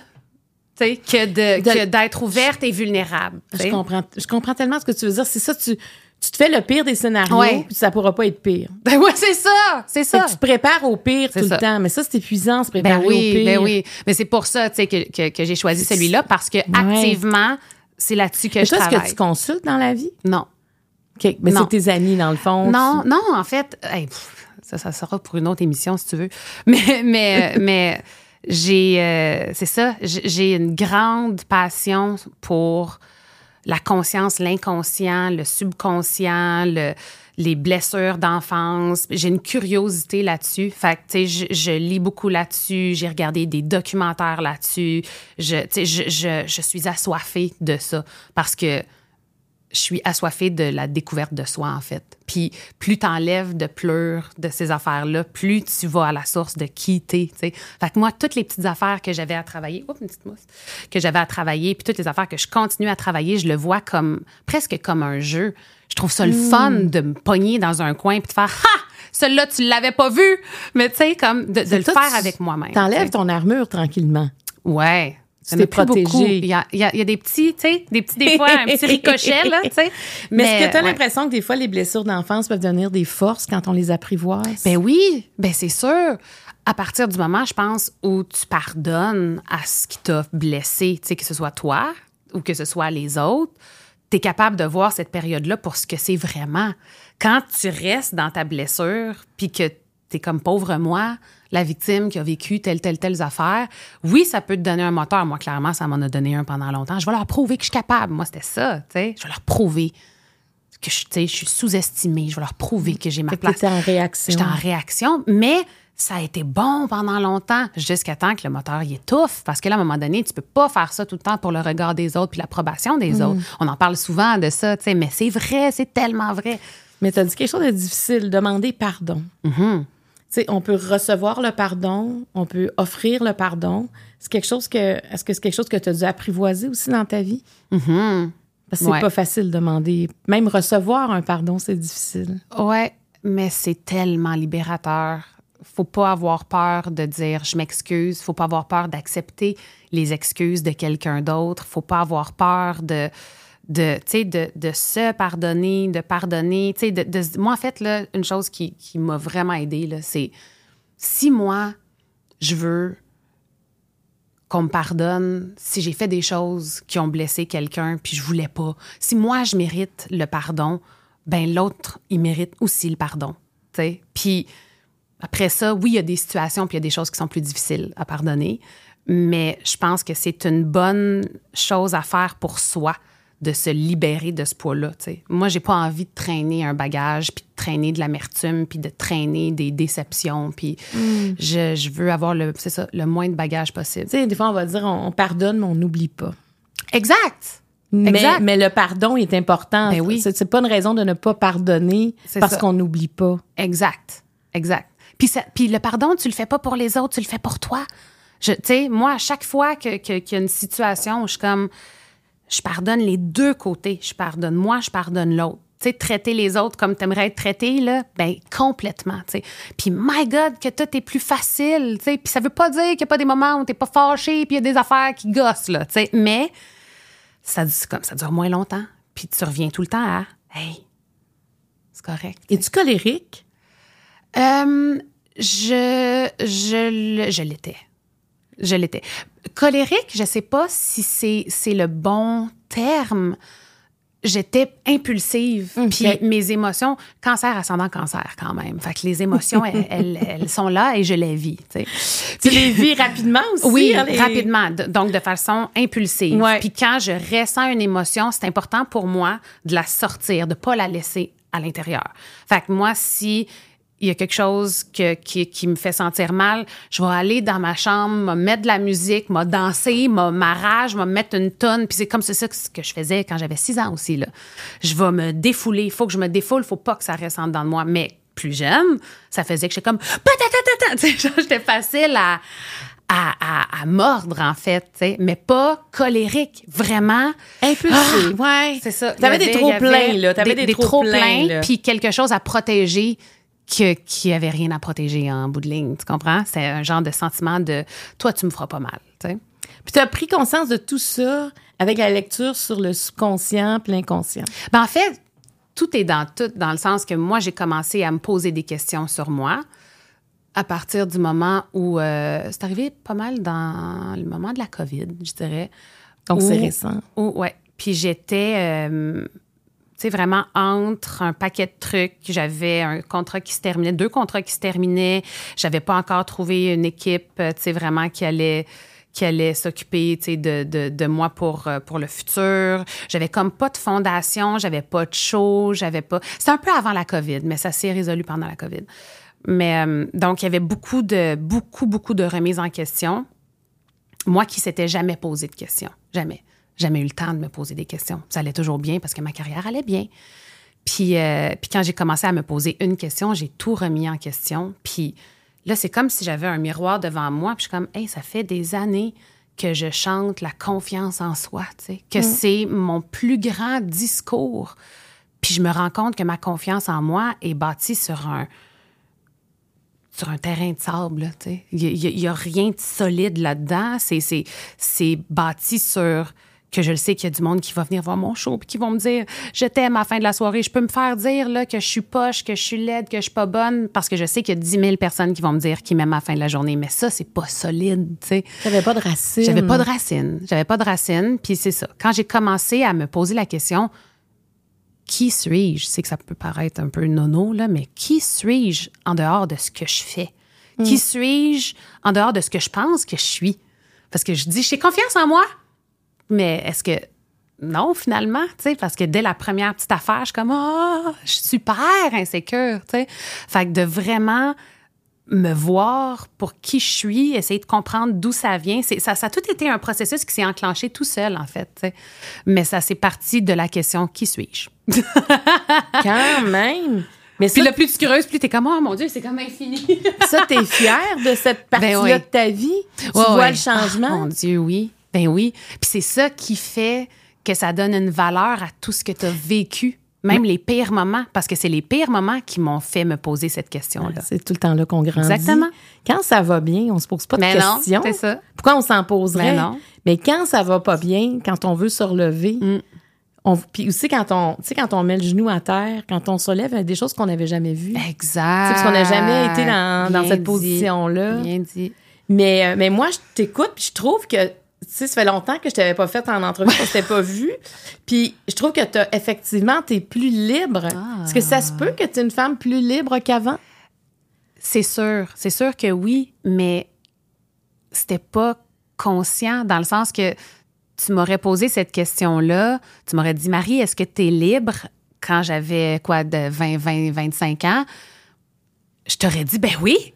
Que, de, d'être ouverte et vulnérable. Je comprends, je comprends tellement ce que tu veux dire. C'est ça, tu, tu te fais le pire des scénarios, puis ça pourra pas être pire. Ben ouais, c'est ça, c'est ça. tu te prépares au pire tout le temps, mais ça c'est épuisant, se préparer ben oui, au pire. Ben oui, mais c'est pour ça, tu sais, que, que, que j'ai choisi celui-là parce que activement, c'est là-dessus que je travaille. Est-ce que tu consultes dans la vie? Non. OK, mais c'est tes amis dans le fond. Non, non, en fait, ça, ça sera pour une autre émission si tu veux. Mais, mais, mais j'ai, euh, c'est ça, j'ai une grande passion pour la conscience, l'inconscient, le subconscient, le, les blessures d'enfance. J'ai une curiosité là-dessus. Fait que, sais, je, lis beaucoup là-dessus. J'ai regardé des documentaires là-dessus. Je, je, je, je suis assoiffée de ça parce que je suis assoiffée de la découverte de soi, en fait. Puis plus t'enlèves de pleurs de ces affaires-là, plus tu vas à la source de qui t'es. Fait que moi, toutes les petites affaires que j'avais à travailler, oups, une petite mousse, que j'avais à travailler, puis toutes les affaires que je continue à travailler, je le vois comme, presque comme un jeu. Je trouve ça le hmm. fun de me pogner dans un coin puis de faire, ha! Celui-là, tu l'avais pas vu! Mais tu sais, comme de, le faire avec moi-même. T'enlèves ton armure tranquillement. Ouais. Tu Il y en a t'es plus beaucoup. protégée. Il y a, il y a- il y a des petits, tu sais, des petits, des fois, un petit ricochet, là, tu sais. Mais, est-ce que tu as ouais. l'impression que des fois, les blessures d'enfance peuvent devenir des forces quand on les apprivoise? Ben oui, ben c'est sûr. À partir du moment, je pense, où tu pardonnes à ce qui t'a blessé, tu sais, que ce soit toi ou que ce soit les autres, tu es capable de voir cette période-là pour ce que c'est vraiment. Quand tu restes dans ta blessure, puis que tu es comme pauvre moi, la victime qui a vécu telle, telle, telle affaire, oui, ça peut te donner un moteur. Moi, clairement, ça m'en a donné un pendant longtemps. Je vais leur prouver que je suis capable. Moi, c'était ça, tu sais. Je vais leur prouver que je, je suis sous-estimée. Je vais leur prouver que j'ai ma Fait place. t'étais en réaction. J'étais en réaction, mais ça a été bon pendant longtemps, jusqu'à temps que le moteur il étouffe. Parce que là, à un moment donné, tu peux pas faire ça tout le temps pour le regard des autres puis l'approbation des autres. On en parle souvent de ça, tu sais, mais c'est vrai, c'est tellement vrai. Mais tu as dit quelque chose de difficile, demander pardon. Mm-hmm. On peut recevoir le pardon, on peut offrir le pardon. C'est quelque chose que. Est-ce que c'est quelque chose que tu as dû apprivoiser aussi dans ta vie? Mhm. Parce que c'est Ouais. pas facile de demander. Même recevoir un pardon, c'est difficile. Ouais, mais c'est tellement libérateur. Faut pas avoir peur de dire je m'excuse. Faut pas avoir peur d'accepter les excuses de quelqu'un d'autre. Faut pas avoir peur de de, de, de se pardonner, de pardonner. De, de- moi, en fait, là, une chose qui, qui m'a vraiment aidée, c'est si moi, je veux qu'on me pardonne si j'ai fait des choses qui ont blessé quelqu'un puis je voulais pas. Si moi je mérite le pardon, ben l'autre il mérite aussi le pardon, tu sais. Puis après ça, oui, il y a des situations puis il y a des choses qui sont plus difficiles à pardonner, mais je pense que c'est une bonne chose à faire pour soi de se libérer de ce poids-là. Moi, j'ai pas envie de traîner un bagage puis de traîner de l'amertume puis de traîner des déceptions puis je, je veux avoir le ça, le moins de bagages possible. Tu sais, des fois, on va dire on, on pardonne, mais on n'oublie pas. Exact. Mais, Exact. mais le pardon est important. Ben oui. C'est pas une raison de ne pas pardonner parce qu'on n'oublie pas. Exact. Exact. Puis, ça, puis le pardon, tu le fais pas pour les autres, tu le fais pour toi. Tu sais, moi, à chaque fois que- que- qu'il y a une situation où je suis comme, je pardonne les deux côtés. Je pardonne moi, je pardonne l'autre. Tu sais, traiter les autres comme tu aimerais être traité, là, ben complètement, tu sais. Puis, my God, que tout est plus facile, tu sais. Puis, ça veut pas dire qu'il n'y a pas des moments où t'es pas fâché, puis il y a des affaires qui gossent, là, tu sais. Mais, ça, comme, ça dure moins longtemps. Puis, tu reviens tout le temps à, hey, c'est correct. Es-tu colérique? Euh, je je, je l'étais. Je l'étais. Colérique, je sais pas si c'est le bon terme. J'étais impulsive, Ok. puis mes émotions, cancer ascendant cancer quand même. Fait que les émotions, elles, elles, elles sont là et je les vis. tu sais. Tu les vis rapidement aussi? Oui, hein, les- rapidement. De- donc, de façon impulsive. Ouais. Puis quand je ressens une émotion, c'est important pour moi de la sortir, de pas la laisser à l'intérieur. Fait que moi, si il y a quelque chose que- qui, qui me fait sentir mal, je vais aller dans ma chambre, me mettre de la musique, me danser, me ma rage, me mettre une tonne. Puis c'est comme c'est ça que, que je faisais quand j'avais six ans aussi. Là. Je vais me défouler. Il faut que je me défoule. Il faut pas que ça reste en dedans de moi. Mais plus jeune, ça faisait que j'étais comme... patatatata. Tu sais, genre, J'étais facile à, à, à, à mordre, en fait. tu sais, Mais pas colérique. Vraiment... Impulsif, ouais. C'est ça. T'avais des trop pleins, là. T'avais des, trop pleins, puis quelque chose à protéger que, qui avait rien à protéger en bout de ligne. Tu comprends? C'est un genre de sentiment de toi, tu me feras pas mal. tu sais. Puis tu as pris conscience de tout ça avec la lecture sur le subconscient puis l'inconscient. Ben, en fait, tout est dans tout, dans le sens que moi, j'ai commencé à me poser des questions sur moi à partir du moment où euh, c'est arrivé pas mal dans le moment de la COVID, je dirais. Donc, c'est récent. où- ouais. Puis j'étais, euh, sais, vraiment entre un paquet de trucs. J'avais un contrat qui se terminait, deux contrats qui se terminaient. J'avais pas encore trouvé une équipe, euh, tu sais, vraiment qui allait qui allait s'occuper, de, de, de moi pour, euh, pour le futur. J'avais comme pas de fondation, j'avais pas de show, j'avais pas... C'était un peu avant la COVID, mais ça s'est résolu pendant la COVID. Mais euh, donc, il y avait beaucoup de, beaucoup, beaucoup de remises en question. Moi qui s'étais jamais posé de questions. Jamais. Jamais eu le temps de me poser des questions. Ça allait toujours bien parce que ma carrière allait bien. Puis, euh, puis quand j'ai commencé à me poser une question, j'ai tout remis en question. Puis là, c'est comme si j'avais un miroir devant moi. Puis je suis comme, hey, ça fait des années que je chante la confiance en soi, tu sais, que c'est mon plus grand discours. Puis je me rends compte que ma confiance en moi est bâtie sur un, sur un terrain de sable. là, tu sais. Il n'y a, rien de solide là-dedans. C'est bâti sur que je le sais qu'il y a du monde qui va venir voir mon show puis qui vont me dire je t'aime à la fin de la soirée. Je peux me faire dire là, que je suis poche, que je suis laide, que je suis pas bonne parce que je sais qu'il y a 10 000 personnes qui vont me dire qu'ils m'aiment à la fin de la journée. Mais ça, c'est pas solide. tu sais. J'avais pas de racines. J'avais pas de racines. J'avais pas de racines. Puis c'est ça. Quand j'ai commencé à me poser la question, qui suis-je? Je sais que ça peut paraître un peu nono, là, mais qui suis-je en dehors de ce que je fais? Qui suis-je en dehors de ce que je pense que je suis? Parce que je dis, j'ai confiance en moi, mais est-ce que non, finalement, tu sais, parce que dès la première petite affaire, je suis comme, ah, je suis super insécure, tu sais. Fait que de vraiment me voir pour qui je suis, essayer de comprendre d'où ça vient. C'est, ça, ça a tout été un processus qui s'est enclenché tout seul, en fait. tu sais. Mais ça s'est parti de la question qui suis-je? Quand même. Mais Puis ça, le plus tu creuses, plus t'es comme, oh mon Dieu, c'est comme infini. ça t'es fière de cette partie-là Ben oui. de ta vie? Tu Ouais, vois ouais. le changement? Ah, mon Dieu, oui. Ben oui. Puis c'est ça qui fait que ça donne une valeur à tout ce que tu as vécu, même les pires moments, parce que c'est les pires moments qui m'ont fait me poser cette question-là. C'est tout le temps là qu'on grandit. Exactement. Quand ça va bien, on se pose pas de Mais non, questions. c'est ça. Pourquoi on s'en poserait? Mais non. Mais quand ça va pas bien, quand on veut se relever, Mm. on, puis aussi quand on, tu sais, quand on met le genou à terre, quand on se relève, il y a des choses qu'on n'avait jamais vues. Exact. parce qu'on n'a jamais été dans, cette position-là. Bien dit. Mais, euh, mais moi, je t'écoute, puis je trouve que, sais, ça fait longtemps que je t'avais pas fait en entrevue, je t'avais pas vu. Puis je trouve que t'as, effectivement, t'es plus libre. Ah. Est-ce que ça se peut que tu es une femme plus libre qu'avant? C'est sûr, c'est sûr que oui, mais c'était pas conscient dans le sens que tu m'aurais posé cette question-là, tu m'aurais dit Marie, est-ce que tu es libre quand j'avais quoi de 20 20 25 ans? Je t'aurais dit ben oui.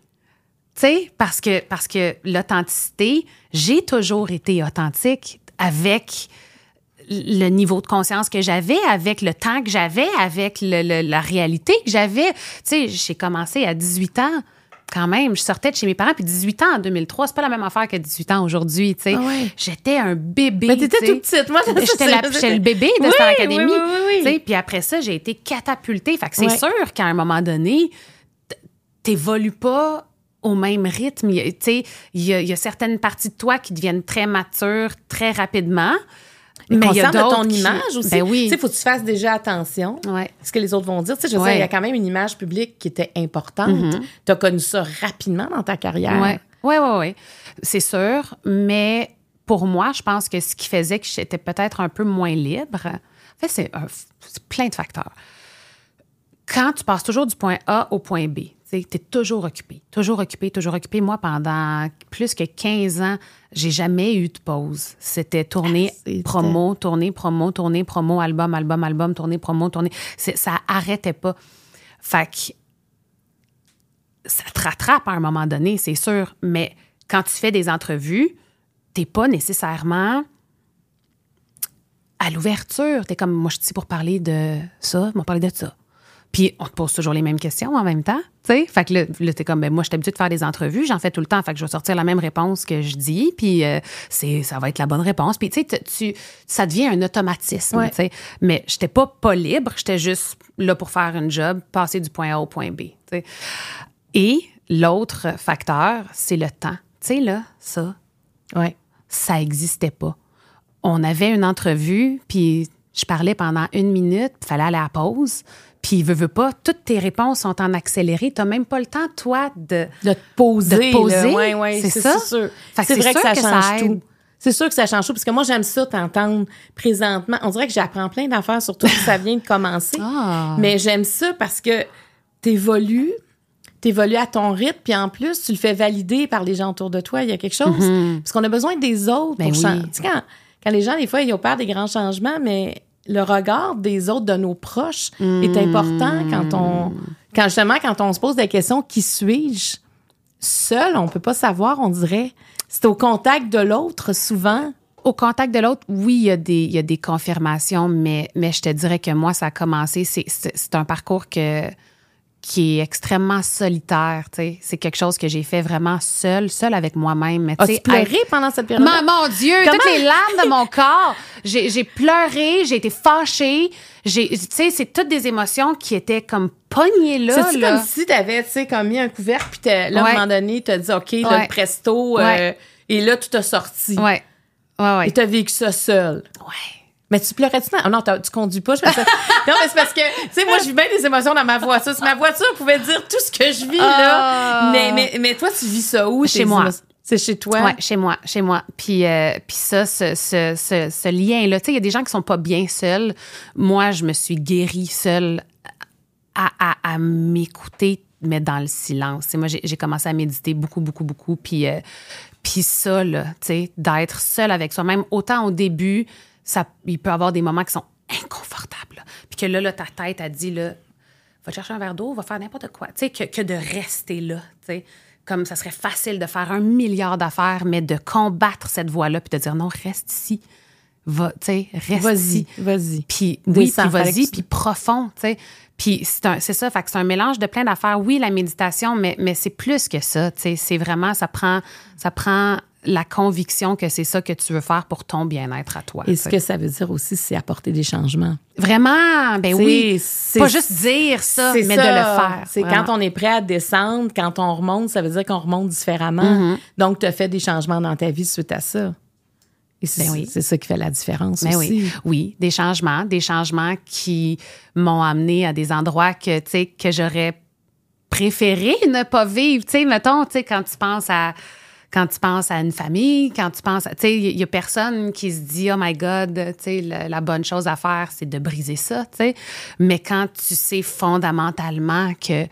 Tu sais parce que parce que l'authenticité, j'ai toujours été authentique avec le niveau de conscience que j'avais, avec le temps que j'avais, avec le- le- la réalité que j'avais. Tu sais, j'ai commencé à 18 ans. Quand même, je sortais de chez mes parents, puis 18 ans en 2003, c'est pas la même affaire que 18 ans aujourd'hui, tu sais. Ah ouais. J'étais un bébé. Mais t'étais toute petite. Moi, J'étais le bébé de Oui, Star Academy. oui, oui, oui, oui. Tu sais, Puis après ça, j'ai été catapultée. Fait que c'est Ouais. sûr qu'à un moment donné, t'évolues pas au même rythme. Il y a- Tu sais, il y, a- il y a certaines parties de toi qui deviennent très matures très rapidement. Mais il y a de ton qui- image aussi. Ben oui. Tu sais, faut que tu fasses déjà attention Ouais. à ce que les autres vont dire. Tu sais, je Ouais. sais, il y a quand même une image publique qui était importante. Tu as connu ça rapidement dans ta carrière. Ouais, ouais, ouais, ouais. C'est sûr, mais pour moi, je pense que ce qui faisait que j'étais peut-être un peu moins libre, en fait, c'est c'est plein de facteurs. Quand tu passes toujours du point A au point B, tu es toujours occupé, toujours occupé, toujours occupé. Moi, pendant plus que 15 ans, j'ai jamais eu de pause. C'était tournée, Ah, promo, tournée, promo, tournée, promo, album, album, album, tournée, promo, tournée. Ça arrêtait pas. Fait que ça te rattrape à un moment donné, c'est sûr. Mais quand tu fais des entrevues, t'es pas nécessairement à l'ouverture. T'es comme, moi, je suis ici pour parler de ça, moi, parler de ça. Puis, on te pose toujours les mêmes questions en même temps, tu sais. Fait que là, là t'es comme, ben, moi, je suis habituée de faire des entrevues, j'en fais tout le temps, fait que je vais sortir la même réponse que je dis, puis euh, c'est, ça va être la bonne réponse. Puis, tu sais, ça devient un automatisme, Ouais. tu sais. Mais j'étais pas pas libre, j'étais juste là pour faire un job, passer du point A au point B. Et l'autre facteur, c'est le temps. Tu sais, là, ça, Ouais. ça n'existait pas. On avait une entrevue, puis je parlais pendant une minute, il fallait aller à la pause. Puis, veux, veux pas, toutes tes réponses sont en accéléré. Tu n'as même pas le temps, toi, de. De te poser. De te poser, là. Ouais, ouais, c'est ça? C'est vrai que ça que change tout. C'est sûr que ça change tout, parce que moi, j'aime ça t'entendre présentement. On dirait que j'apprends plein d'affaires, surtout que ça vient de commencer. Ah. Mais j'aime ça parce que t'évolues, t'évolues à ton rythme, puis en plus, tu le fais valider par les gens autour de toi. Il y a quelque chose. Parce qu'on a besoin des autres Ben pour oui. changer. Tu sais, quand, quand les gens, des fois, ils ont peur des grands changements, mais le regard des autres, de nos proches, est important quand on. Quand justement, quand on se pose des questions, qui suis-je? Seul, on peut pas savoir, on dirait. C'est au contact de l'autre, souvent. Au contact de l'autre, oui, il y, a des, il y a des confirmations, mais, mais je te dirais que moi, ça a commencé. C'est, c'est, c'est un parcours que, qui est extrêmement solitaire. tu sais. C'est quelque chose que j'ai fait vraiment seul, seul avec moi-même. Tu As-tu pleuré pendant cette période Ma- mon Dieu, Comment? toutes les larmes de mon corps. J'ai pleuré, j'ai été fâchée. Tu sais, c'est toutes des émotions qui étaient comme pognées là. C'est comme si t'avais, tu sais, comme mis un couvercle, puis t'as- là, à un moment donné, t'as dit, OK, là, le presto, euh, Ouais. et là, tout a sorti. Ouais, ouais, ouais. Et t'as vécu ça seul. Ouais. Mais tu pleurais-tu? Oh non, tu conduis pas, je ça. non, mais c'est parce que, tu sais, moi, je vis bien des émotions dans ma voiture. Si ma voiture pouvait dire tout ce que je vis, là. Ah. Mais, mais, mais toi, tu vis ça où? Chez moi. C'est chez toi? Ouais, chez moi, chez moi. Puis, euh, puis ça, ce, ce, ce, ce lien-là, tu sais, il y a des gens qui sont pas bien seuls. Moi, je me suis guérie seule à, à, à m'écouter, mais dans le silence. Moi, j'ai j'ai commencé à méditer beaucoup, beaucoup, beaucoup. Puis, euh, puis ça, là, tu sais, d'être seule avec soi-même, autant au début, ça, il peut y avoir des moments qui sont inconfortables. là. Puis que là, là, ta tête a dit, là, va te chercher un verre d'eau, va faire n'importe quoi. Tu sais, que, que de rester là, tu sais. Comme ça serait facile de faire un milliard d'affaires, mais de combattre cette voie-là, puis de dire non, reste ici. Va, tu sais, reste Vas-y, ici. vas-y. Puis oui, vas-y, profond, tu sais. Puis c'est un- c'est ça, fait que c'est un mélange de plein d'affaires. Oui, la méditation, mais, mais c'est plus que ça, tu sais. C'est vraiment, ça prend, ça prend la conviction que c'est ça que tu veux faire pour ton bien-être à toi. Et ce que ça veut dire aussi, c'est apporter des changements. Vraiment, ben oui. c'est- Pas juste dire ça, mais de le faire. C'est quand on est prêt à descendre, quand on remonte, ça veut dire qu'on remonte différemment. Mm-hmm. Donc, tu as fait des changements dans ta vie suite à ça. Et c'est Ben oui. c'est ça qui fait la différence Mais aussi. oui, oui, des changements, des changements qui m'ont amené à des endroits que tu sais que j'aurais préféré ne pas vivre. Tu sais, mettons, tu sais, quand tu penses à quand tu penses à une famille, quand tu penses, à- tu sais, il y a personne qui se dit oh my God, tu sais, la, bonne chose à faire, c'est de briser ça, tu sais. Mais quand tu sais fondamentalement que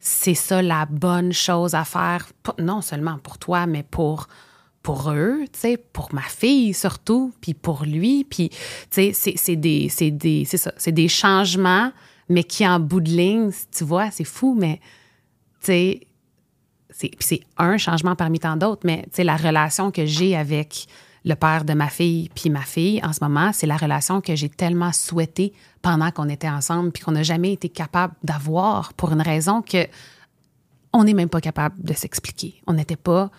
c'est ça la bonne chose à faire, non seulement pour toi, mais pour pour eux, tu sais, pour ma fille surtout, puis pour lui, puis tu sais, c'est c'est des c'est des c'est ça, c'est des changements, mais qui en bout de ligne, tu vois, c'est fou, mais tu sais, c'est un changement parmi tant d'autres, mais la relation que j'ai avec le père de ma fille puis ma fille en ce moment, c'est la relation que j'ai tellement souhaité pendant qu'on était ensemble puis qu'on n'a jamais été capable d'avoir pour une raison que on n'est même pas capable de s'expliquer. On n'était pas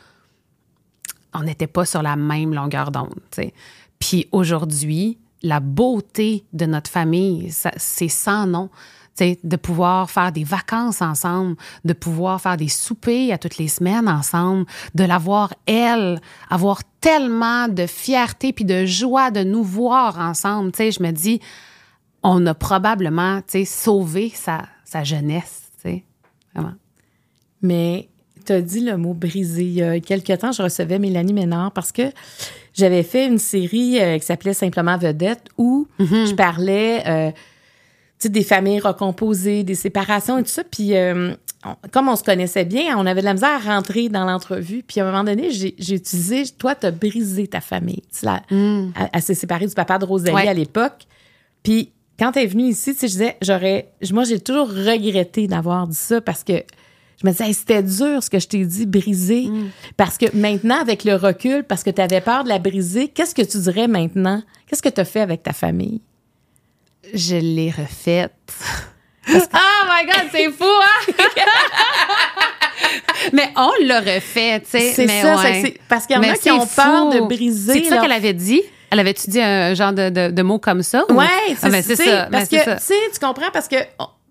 on n'était pas sur la même longueur d'onde. Puis aujourd'hui, la beauté de notre famille, c'est sans nom. De pouvoir faire des vacances ensemble, de pouvoir faire des soupers à toutes les semaines ensemble, de la voir, elle, avoir tellement de fierté puis de joie de nous voir ensemble. Tu sais, je me dis, on a probablement, tu sais, sauvé sa, sa jeunesse, tu sais, vraiment. Mais tu as dit le mot brisé. Il y a quelques temps, je recevais Mélanie Ménard parce que j'avais fait une série euh, qui s'appelait Simplement Vedette où Mm-hmm. je parlais euh, sais, des familles recomposées, des séparations et tout ça. Puis euh, on- comme on se connaissait bien, on avait de la misère à rentrer dans l'entrevue. Puis à un moment donné, j'ai utilisé, toi, tu as brisé ta famille. Tu sais, la- Elle, elle s'est séparée du papa de Rosalie Mm. Ouais. à l'époque. Puis quand elle est venue ici, tu sais, je disais, j'aurais, moi, j'ai toujours regretté d'avoir dit ça parce que je me disais, Hey, c'était dur ce que je t'ai dit, briser. Mm. Parce que maintenant, avec le recul, parce que tu avais peur de la briser, qu'est-ce que tu dirais maintenant? Qu'est-ce que tu as fait avec ta famille? Je l'ai refaite. oh my God, c'est fou, hein? mais on l'a refait, tu sais. C'est ça, ouais. parce qu'il y en a qui ont peur de briser C'est ça leur- qu'elle avait dit? Elle avait-tu dit un genre de, de, de mots comme ça? ou- Ouais, Ah, ben, c'est ça. Parce ben, que, ça. tu sais, tu comprends, parce que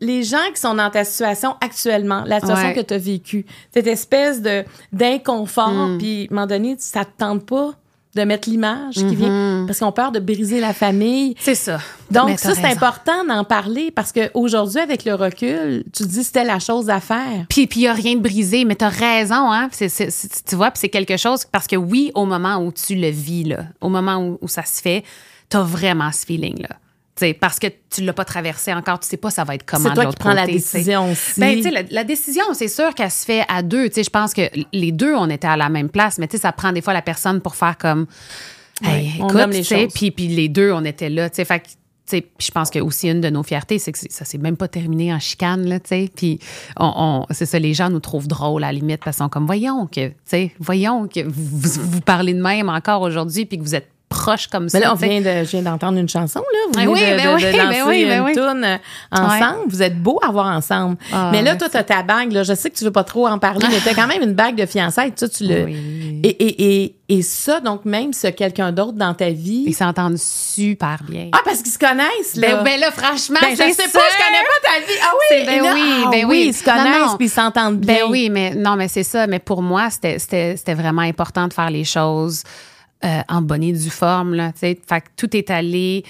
les gens qui sont dans ta situation actuellement, la situation Ouais. que tu as vécue, cette espèce de d'inconfort, Hmm. puis à un moment donné, ça te tente pas de mettre l'image Mm-hmm. qui vient, parce qu'ils ont peur de briser la famille. C'est ça. Donc, ça, c'est important d'en parler parce qu'aujourd'hui, avec le recul, tu te dis c'était la chose à faire. Puis il n'y a rien de brisé, mais tu as raison, hein? Tu vois, puis c'est quelque chose, parce que oui, au moment où tu le vis, là, au moment où, où ça se fait, tu as vraiment ce feeling-là. Tu parce que tu ne l'as pas traversé encore, tu sais pas ça va être comment C'est de toi qui l'autre prends la décision aussi. Ben, tu sais, la, la décision, c'est sûr qu'elle se fait à deux. Tu sais, je pense que les deux, on était à la même place, mais tu sais, ça prend des fois la personne pour faire comme. Hey, on écoute, nomme les puis, puis les deux, on était là. Tu sais, fait que, tu sais, puis je pense que aussi une de nos fiertés, c'est que ça s'est même pas terminé en chicane, là, tu sais. Puis on, on- c'est ça, les gens nous trouvent drôles à la limite parce qu'ils sont comme, voyons que, tu sais, voyons que vous, vous, vous parlez de même encore aujourd'hui puis que vous êtes proches comme ça. Mais là, on vient de, je viens d'entendre une chanson, là. Vous Ben venez oui, de, ben de- oui, de ben oui, ben une oui. toune, euh, ensemble. Vous êtes beaux à voir ensemble. Ah, mais là, toi, t'as ta bague, là. Je sais que tu veux pas trop en parler, mais t'as quand même une bague de fiançailles. Ça, tu le. Oui. Et, et, et, et ça, donc, même si quelqu'un d'autre dans ta vie. Ils s'entendent super bien. Ah, parce qu'ils se connaissent, là. Ben, ben là, franchement, Ben, je sais pas, je connais pas ta vie. Ah oui, ben là, oui, ah ben oui. Ils se connaissent puis ils s'entendent bien. Ben oui, mais non, mais c'est ça. Mais pour moi, c'était vraiment important de faire les choses euh, en bonne et due forme. Là, tu sais. fait que tout est allé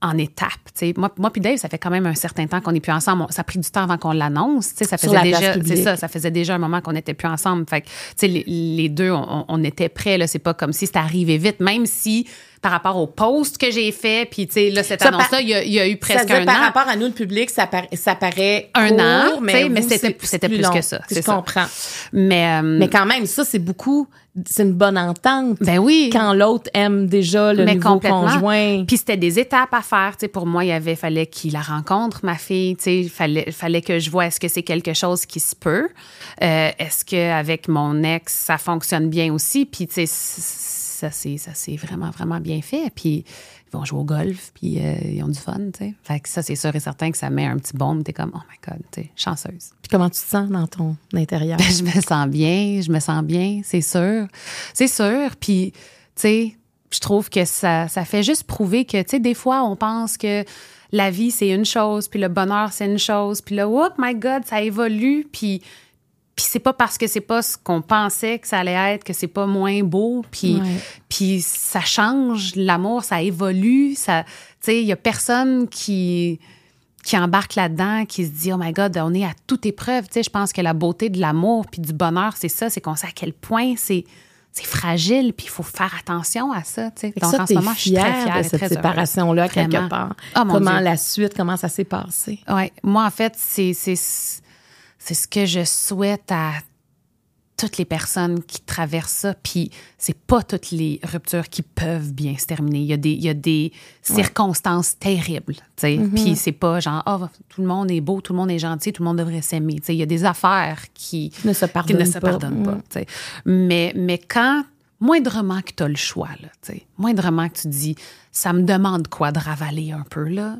en étapes. tu sais. Moi, moi puis Dave, ça fait quand même un certain temps qu'on n'est plus ensemble. Ça a pris du temps avant qu'on l'annonce. tu sais. Ça faisait la déjà, c'est ça, ça faisait déjà un moment qu'on n'était plus ensemble. Fait que, tu sais, les, les deux, on, on était prêts. Là, c'est pas comme si c'était arrivé vite, même si par rapport au post que j'ai fait, puis tu sais, là, cette annonce-là, par- il y, a- il y a eu Ça presque veut dire, un par an. rapport à nous, le public, ça, paraît- ça paraît Un court, an, mais c'était- plus long. que ça, Je ça. comprends. Mais, euh, Mais quand même, ça, c'est beaucoup, c'est une bonne entente. ben oui. Quand l'autre aime déjà le mais nouveau conjoint. Puis c'était des étapes à faire. Tu sais, pour moi, il y avait, fallait qu'il la rencontre, ma fille. Tu sais, fallait, fallait que je vois est-ce que c'est quelque chose qui se peut? Euh, est-ce qu'avec mon ex, ça fonctionne bien aussi? Puis, tu sais, c- ça s'est vraiment, vraiment bien fait. Puis, ils vont jouer au golf, puis euh, ils ont du fun, tu sais. Fait que ça, c'est sûr et certain que ça met un petit baume. T'es comme, oh my God, tu sais, chanceuse. Puis comment tu te sens dans ton intérieur? Ben, je me sens bien, je me sens bien, c'est sûr. C'est sûr. Puis, tu sais, je trouve que ça, ça fait juste prouver que, tu sais, des fois, on pense que la vie, c'est une chose, puis le bonheur, c'est une chose, puis là, oh my God, ça évolue, puis. Puis c'est pas parce que c'est pas ce qu'on pensait que ça allait être que c'est pas moins beau. Puis, Ouais. puis ça change, l'amour, ça évolue. Ça, tu sais, il y a personne qui qui embarque là-dedans, qui se dit oh my God, on est à toute épreuve. Tu sais, je pense que la beauté de l'amour puis du bonheur, c'est ça, c'est qu'on sait à quel point c'est c'est fragile, puis il faut faire attention à ça. Tu sais. Donc ça, en ce moment, je suis très fière de et cette séparation-là, quelque part. Mon comment Dieu. la suite, comment ça s'est passé? Ouais, moi en fait, c'est c'est ce que je souhaite à toutes les personnes qui traversent ça. Puis c'est pas toutes les ruptures qui peuvent bien se terminer. Il y a des, il y a des circonstances terribles. tu sais. Mm-hmm. Puis c'est pas genre, ah, tout le monde est beau, tout le monde est gentil, tout le monde devrait s'aimer. Tu sais, Il y a des affaires qui, Ne se qui pardonnent se pas. Mm. tu sais. Mais, mais quand, moindrement que tu as le choix, là, tu sais, moindrement que tu dis, ça me demande quoi de ravaler un peu, là,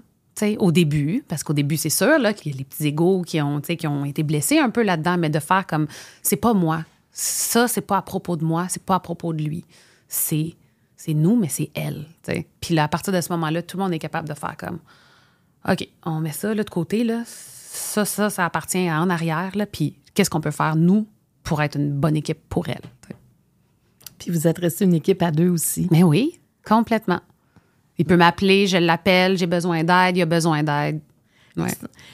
au début, parce qu'au début, c'est sûr là, qu'il y a les petits égaux qui ont, qui ont été blessés un peu là-dedans, mais de faire comme, c'est pas moi. Ça, c'est pas à propos de moi, c'est pas à propos de lui. C'est, c'est nous, mais c'est elle. Puis là, à partir de ce moment-là, tout le monde est capable de faire comme, OK, on met ça là, de côté, là. Ça, ça, ça appartient à en arrière, là. Puis qu'est-ce qu'on peut faire, nous, pour être une bonne équipe pour elle? Puis vous êtes resté une équipe à deux aussi. Mais oui, complètement. Il peut m'appeler, je l'appelle, j'ai besoin d'aide, il a besoin d'aide. Ouais.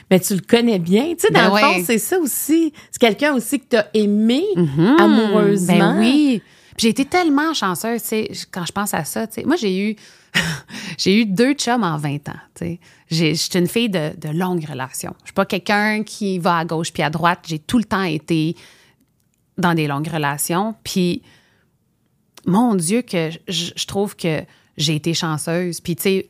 Mais tu le connais bien. Tu sais, dans Ben le ouais. fond, c'est ça aussi. C'est quelqu'un aussi que tu as aimé amoureusement. Ben oui. Puis j'ai été tellement chanceuse, tu sais, quand je pense à ça, tu sais. Moi, j'ai eu, j'ai eu deux chums en 20 ans, tu sais. Je suis une fille de, de longue relation. Je suis pas quelqu'un qui va à gauche puis à droite. J'ai tout le temps été dans des longues relations. Puis, mon Dieu, que je, je trouve que j'ai été chanceuse. Puis, tu sais,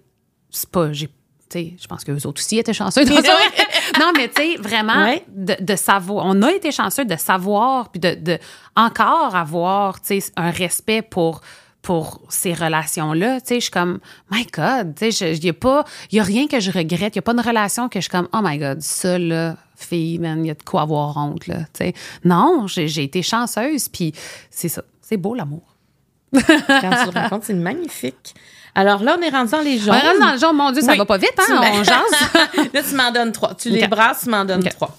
c'est pas. j'ai- tu sais, je pense que eux autres aussi étaient chanceux. dans non, mais tu sais, vraiment, Ouais. de, de savoir. On a été chanceux de savoir, puis de, de encore avoir, tu sais, un respect pour pour ces relations-là, tu sais, je suis comme, my God, tu sais, il n'y a pas, il y a rien que je regrette, il n'y a pas une relation que je suis comme, oh my God, ça, là, fille, man, il y a de quoi avoir honte, là, tu sais. Non, j'ai été chanceuse, puis c'est ça, c'est beau l'amour. Quand tu le racontes, c'est magnifique. Alors là, on est rendu dans les jaunes. On reste dans le genre, mon Dieu, ça Oui. va pas vite, hein, m'as- on jase. là, tu m'en donnes trois. Tu les brasses, tu m'en donnes trois.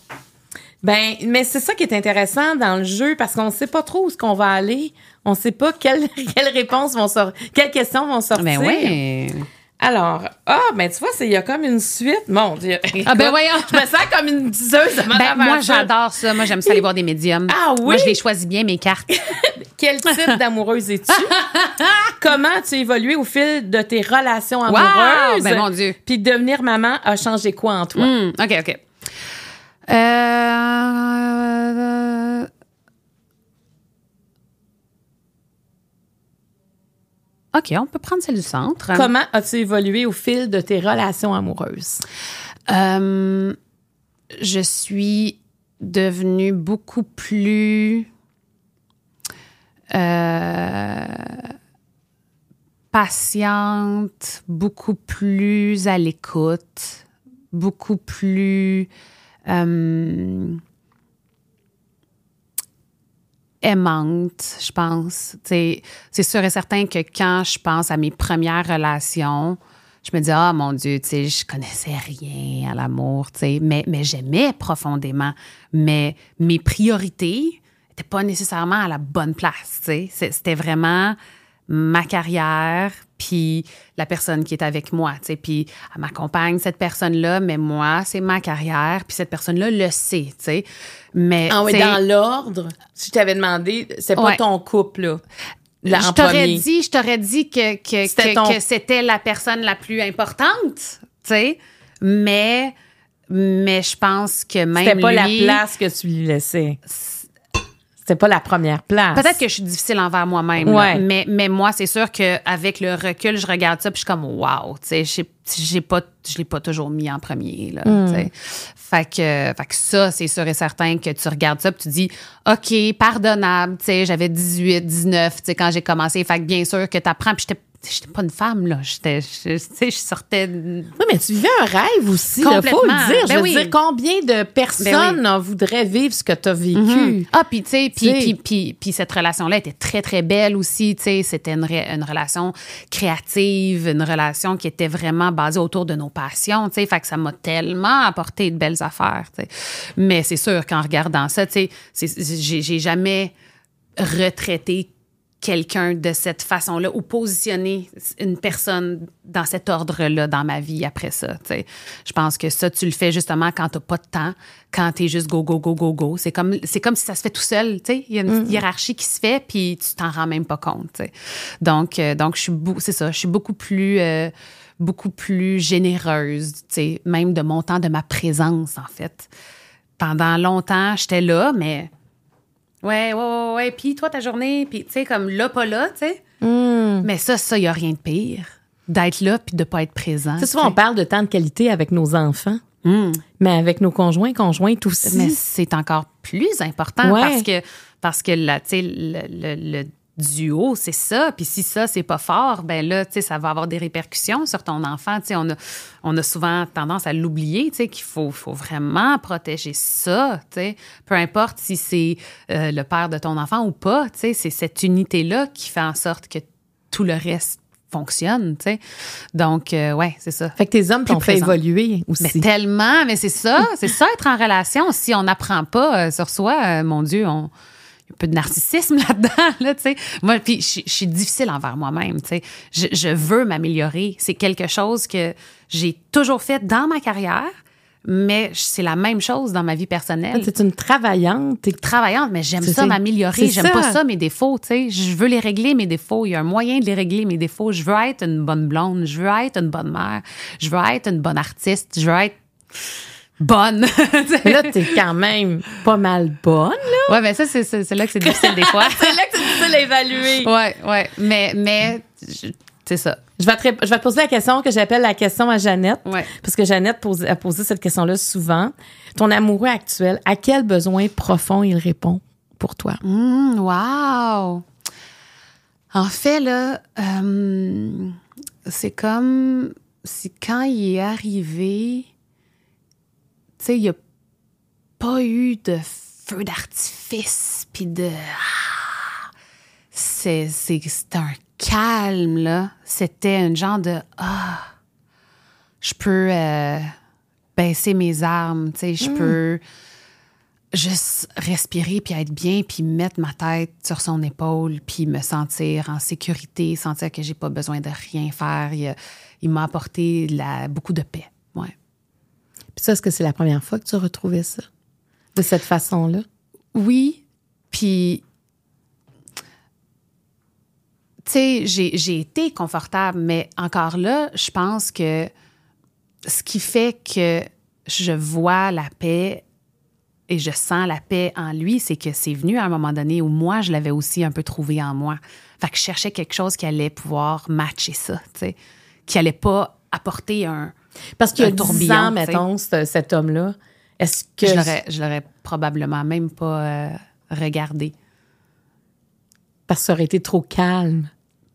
Ben, mais c'est ça qui est intéressant dans le jeu parce qu'on ne sait pas trop où est-ce qu'on va aller. On ne sait pas quelles, quelles réponses vont sortir, quelles questions vont sortir. Ben oui. Alors, ah, ben tu vois, il y a comme une suite. Mon Dieu. Ah ben voyons. Je me sens comme une diseuse de Ben, moi, j'adore ça. Moi, j'aime ça aller voir des médiums. Ah oui? Moi, je les choisis bien, mes cartes. Quel type d'amoureuse es-tu? Comment tu as évolué au fil de tes relations amoureuses? Ben, mon Dieu. Puis devenir maman a changé quoi en toi? Hmm, OK, OK. Euh... OK, on peut prendre celle du centre. Comment as-tu évolué au fil de tes relations amoureuses? Euh, je suis devenue beaucoup plus euh, patiente, beaucoup plus à l'écoute, beaucoup plus euh, aimante, je pense. C'est sûr et certain que quand je pense à mes premières relations, je me dis, ah mon Dieu, tu sais, je connaissais rien à l'amour, tu mais, mais j'aimais profondément. Mais mes priorités n'étaient pas nécessairement à la bonne place, tu. C'était vraiment ma carrière, puis la personne qui est avec moi, tu sais, puis elle m'accompagne, cette personne-là, mais moi, c'est ma carrière, puis cette personne-là le sait, tu sais. Mais, ah oui, dans l'ordre, si je t'avais demandé, c'est pas ton couple, là. Là, je t'aurais dit, je t'aurais dit que, que, que, c'était la personne la plus importante, tu sais, mais, mais je pense que même C'était pas la place que tu lui laissais c'était pas la première place. Peut-être que je suis difficile envers moi-même, mais, mais moi, c'est sûr qu'avec le recul, je regarde ça puis je suis comme, wow, tu sais, j'ai pas, je l'ai pas toujours mis en premier, là, mm. fait, que, fait que ça, c'est sûr et certain que tu regardes ça puis tu dis, OK, pardonnable, tu sais, j'avais 18, 19, tu sais, quand j'ai commencé. Fait que bien sûr que tu apprends puis j'étais j'étais pas une femme, là. J'étais, je, je sortais. Oui, mais tu vivais un rêve aussi, il faut le dire. je ben veux dire, combien de personnes ben voudraient vivre ce que tu as vécu? Mm-hmm. Ah, puis tu sais, puis, puis, puis, cette relation-là était très, très belle aussi, tu sais. C'était une, une, relation créative, une relation qui était vraiment basée autour de nos passions, tu sais. Fait que ça m'a tellement apporté de belles affaires, tu sais. Mais c'est sûr qu'en regardant ça, tu sais, j'ai jamais retraité quelqu'un de cette façon-là ou positionner une personne dans cet ordre-là dans ma vie après ça. Je pense que ça, tu le fais justement quand tu n'as pas de temps, quand tu es juste go, go, go, go, go. C'est comme, c'est comme si ça se fait tout seul. Il y a une mm. hiérarchie qui se fait, puis tu t'en rends même pas compte. Donc, euh, donc je suis c'est ça, je suis beaucoup plus... Euh, beaucoup plus généreuse, même de mon temps, de ma présence, en fait. Pendant longtemps, j'étais là, mais Ouais, ouais, ouais, Puis toi, ta journée, puis tu sais, comme là, pas là, tu sais. Hmm. Mais ça, ça, il n'y a rien de pire. D'être là puis de pas être présent. C'est souvent, on parle de temps de qualité avec nos enfants. Hmm. Mais avec nos conjoints, conjointes aussi. Mais c'est encore plus important parce que parce que là, tu sais, le, le, duo, c'est ça. Puis si ça, c'est pas fort, ben là, tu sais, ça va avoir des répercussions sur ton enfant. Tu sais, on a, on a souvent tendance à l'oublier, tu sais, qu'il faut, faut vraiment protéger ça, tu sais. Peu importe si c'est euh, le père de ton enfant ou pas, tu sais, c'est cette unité-là qui fait en sorte que tout le reste fonctionne, tu sais. Donc, euh, ouais, c'est ça. Fait que tes hommes t'ont fait évoluer aussi. Mais tellement, mais c'est ça, c'est ça être en relation. Si on n'apprend pas euh, sur soi, mon Dieu, on un peu de narcissisme là-dedans, là, tu sais. Moi, puis je, suis difficile envers moi-même, tu sais. Je, je veux m'améliorer. C'est quelque chose que j'ai toujours fait dans ma carrière, mais c'est la même chose dans ma vie personnelle. C'est une travaillante. Travaillante, mais j'aime ça m'améliorer. J'aime pas ça, mes défauts, tu sais. Je veux les régler, mes défauts. Il y a un moyen de les régler, mes défauts. Je veux être une bonne blonde. Je veux être une bonne mère. Je veux être une bonne artiste. Je veux être bonne. là, t'es quand même pas mal bonne, là. Ouais, mais ça, c'est, là que c'est difficile des fois. c'est là que c'est difficile à évaluer. Ouais, ouais. Mais, mais, c'est ça. Je vais, te, je vais te poser la question que j'appelle la question à Jeannette. Ouais. Parce que Jeannette a posé cette question-là souvent. Ton amoureux actuel, à quel besoin profond il répond pour toi? Mmh, wow! En fait, là, euh, c'est comme si quand il est arrivé, sais, il n'y a pas eu de feu d'artifice, puis de... Ah, c'est, un calme, là. C'était un genre de... Ah, je peux euh, baisser mes armes, tu sais, je hmm. peux juste respirer puis être bien puis mettre ma tête sur son épaule puis me sentir en sécurité, sentir que j'ai pas besoin de rien faire. Il, m'a apporté la, beaucoup de paix. Puis ça, est-ce que c'est la première fois que tu as ça? De cette façon-là? Oui. Puis, tu sais, j'ai été confortable, mais encore là, je pense que ce qui fait que je vois la paix et je sens la paix en lui, c'est que c'est venu à un moment donné où moi, je l'avais aussi un peu trouvé en moi. Fait que je cherchais quelque chose qui allait pouvoir matcher ça, tu sais, qui allait pas apporter un, parce qu'il y a 10 ans, mettons, cet homme-là, est-ce que... Je l'aurais probablement même pas euh, regardé. Parce que ça aurait été trop calme.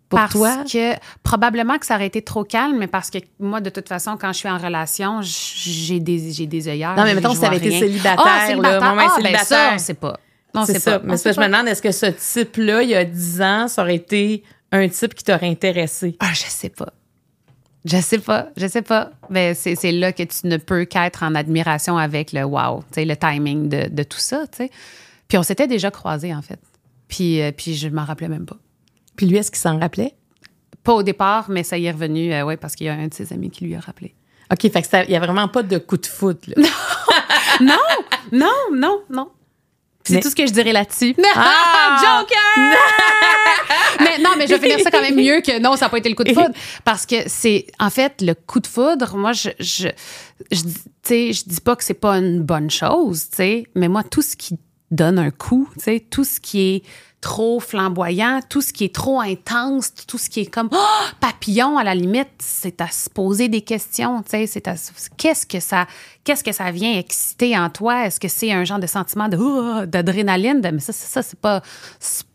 pour parce toi? que probablement que ça aurait été trop calme, mais parce que moi, de toute façon, quand je suis en relation, j'ai des, j'ai des œillères. Non, mais mettons t'avais vois été célibataire, Ah, là, célibataire. moment Ah, ben célibataire. ça, on sait pas. On C'est sait ça. pas. Mais On ça, je me pas. demande, est-ce que ce type-là, il y a 10 ans, ça aurait été un type qui t'aurait intéressé? Ah, je sais pas. Je sais pas, je sais pas. Mais c'est c'est là que tu ne peux qu'être en admiration avec le wow, le timing de, de tout ça. Puis on s'était déjà croisés, en fait. Puis, euh, puis je m'en rappelais même pas. Puis lui, est-ce qu'il s'en rappelait? Pas au départ, mais ça y est revenu, euh, ouais, parce qu'il y a un de ses amis qui lui a rappelé. OK, fait que ça- il n'y a vraiment pas de coup de foot, là. Non, non, non, non. C'est Mais- tout ce que je dirais là-dessus. Ah! Joker! mais non, mais je vais finir ça quand même mieux que non, ça n'a pas été le coup de foudre. Parce que c'est, en fait, le coup de foudre, moi, je, je, je, je dis pas que c'est pas une bonne chose, mais moi, tout ce qui donne un coup, tout ce qui est trop flamboyant, tout ce qui est trop intense, tout ce qui est comme oh, papillon à la limite, c'est à se poser des questions, tu sais, c'est à qu'est-ce que ça qu'est-ce que ça vient exciter en toi? Est-ce que c'est un genre de sentiment de oh, d'adrénaline, mais ça c'est- ça c'est pas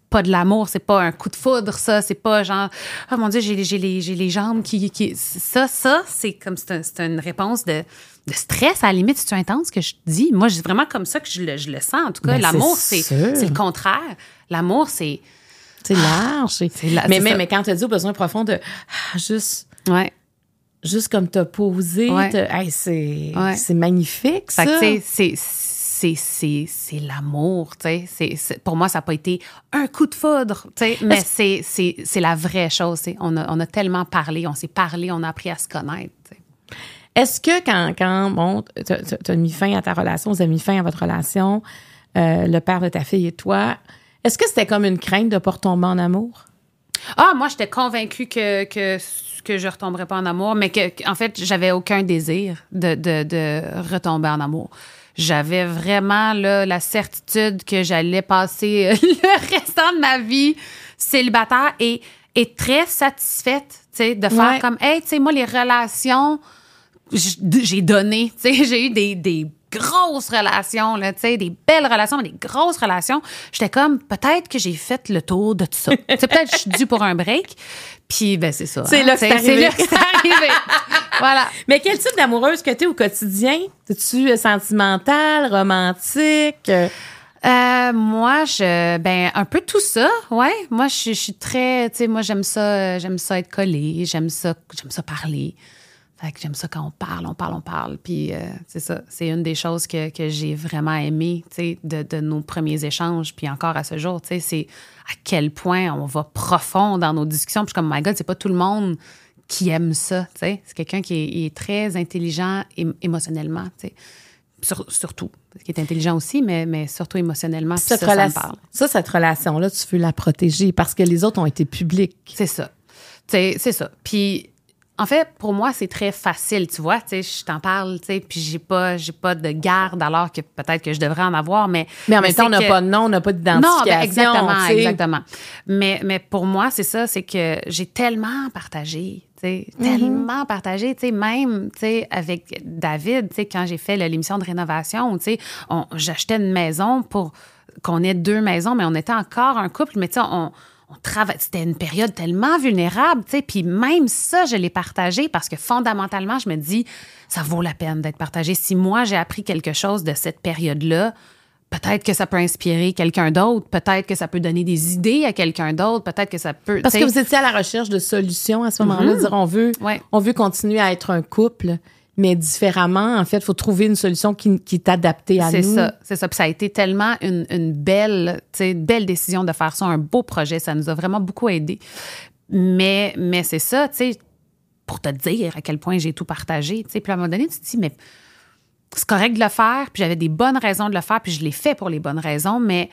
pas de l'amour, c'est pas un coup de foudre, ça, c'est pas genre oh mon dieu, j'ai j'ai les j'ai les jambes qui, qui ça ça c'est comme c'est un- c'est une réponse de de stress à la limite, c'est intense que je dis? Moi, c'est vraiment comme ça que je le, je le sens. En tout cas, Ben, l'amour, c'est c'est le contraire. L'amour, c'est C'est large. C'est la- mais, mais, mais quand tu as dit au besoin profond de ah, juste, ouais. juste comme t'as posé, Ouais. t'as- hey, c'est Ouais. magnifique, ça. Fait que, c'est- l'amour, tu sais. Pour moi, ça n'a pas été un coup de foudre, tu sais, mais c'est la vraie chose. On a, on a tellement parlé, on s'est parlé, on a appris à se connaître. Est-ce que quand, quand bon, tu as mis fin à ta relation, vous avez mis fin à votre relation, euh, le père de ta fille et toi, est-ce que c'était comme une crainte de pas retomber en amour? Ah, moi, j'étais convaincue que, que, que je retomberais pas en amour, mais que, en fait, j'avais aucun désir de, de, de retomber en amour. J'avais vraiment là, la certitude que j'allais passer euh, le restant de ma vie célibataire et, et très satisfaite, de faire Ouais. comme, hey, tu sais, moi, les relations, j'ai donné, tu sais, j'ai eu des, des grosses relations, là, tu sais, des belles relations, mais des grosses relations. J'étais comme, peut-être que j'ai fait le tour de tout ça. Peut-être que je suis due pour un break. Puis, ben, c'est ça. C'est hein, là que c'est arrivé. là que c'est arrivé. voilà. Mais quel type d'amoureuse que tu es au quotidien? Es-tu euh, sentimentale, romantique? Euh, moi, je, ben, un peu tout ça, ouais. Moi, je, je suis très, tu sais, moi, j'aime ça, euh, j'aime ça être collée, j'aime ça, j'aime ça parler. Fait que j'aime ça quand on parle, on parle, on parle. Puis, euh, c'est ça, c'est une des choses que, que j'ai vraiment aimé, tu sais, de, de nos premiers échanges. Puis encore à ce jour, tu sais, c'est à quel point on va profond dans nos discussions. Puis je suis comme, my God, c'est pas tout le monde qui aime ça, tu sais. C'est quelqu'un qui est, très intelligent émo- émotionnellement, tu sais. Sur- surtout. Qui est intelligent aussi, mais, mais surtout émotionnellement. Cette ça, ça me relation- parle. ça, cette relation-là, tu veux la protéger parce que les autres ont été publics. C'est ça. C'est c'est ça. Puis, en fait, pour moi, c'est très facile, tu vois. Tu sais, je t'en parle, tu sais, puis j'ai pas, j'ai pas de garde alors que peut-être que je devrais en avoir, mais... Mais en même temps, on n'a que- pas de nom, on n'a pas Non, d'identification. ben exactement, exactement. Mais, mais pour moi, c'est ça, c'est que j'ai tellement partagé, tu sais, Mm-hmm. tellement partagé, tu sais, même, tu sais, avec David, tu sais, quand j'ai fait l'émission de rénovation, tu sais, on- j'achetais une maison pour qu'on ait deux maisons, mais on était encore un couple, mais tu sais, on, on travaille, c'était une période tellement vulnérable, tu sais, puis même ça, je l'ai partagé parce que fondamentalement, je me dis, ça vaut la peine d'être partagé. Si moi, j'ai appris quelque chose de cette période-là, Peut-être que ça peut inspirer quelqu'un d'autre. Peut-être que ça peut donner des idées à quelqu'un d'autre. Peut-être que ça peut. Parce que vous étiez à la recherche de solutions à ce moment-là. Dire, on veut, Ouais. on veut continuer à être un couple, mais différemment. En fait, il faut trouver une solution qui, qui est adaptée à C'est nous. ça, c'est ça. Puis ça a été tellement une, une belle, belle décision de faire ça, un beau projet. Ça nous a vraiment beaucoup aidé. Mais, mais c'est ça, tu sais, pour te dire à quel point j'ai tout partagé. Tu sais, puis à un moment donné, tu te dis, mais c'est correct de le faire, puis j'avais des bonnes raisons de le faire, puis je l'ai fait pour les bonnes raisons, mais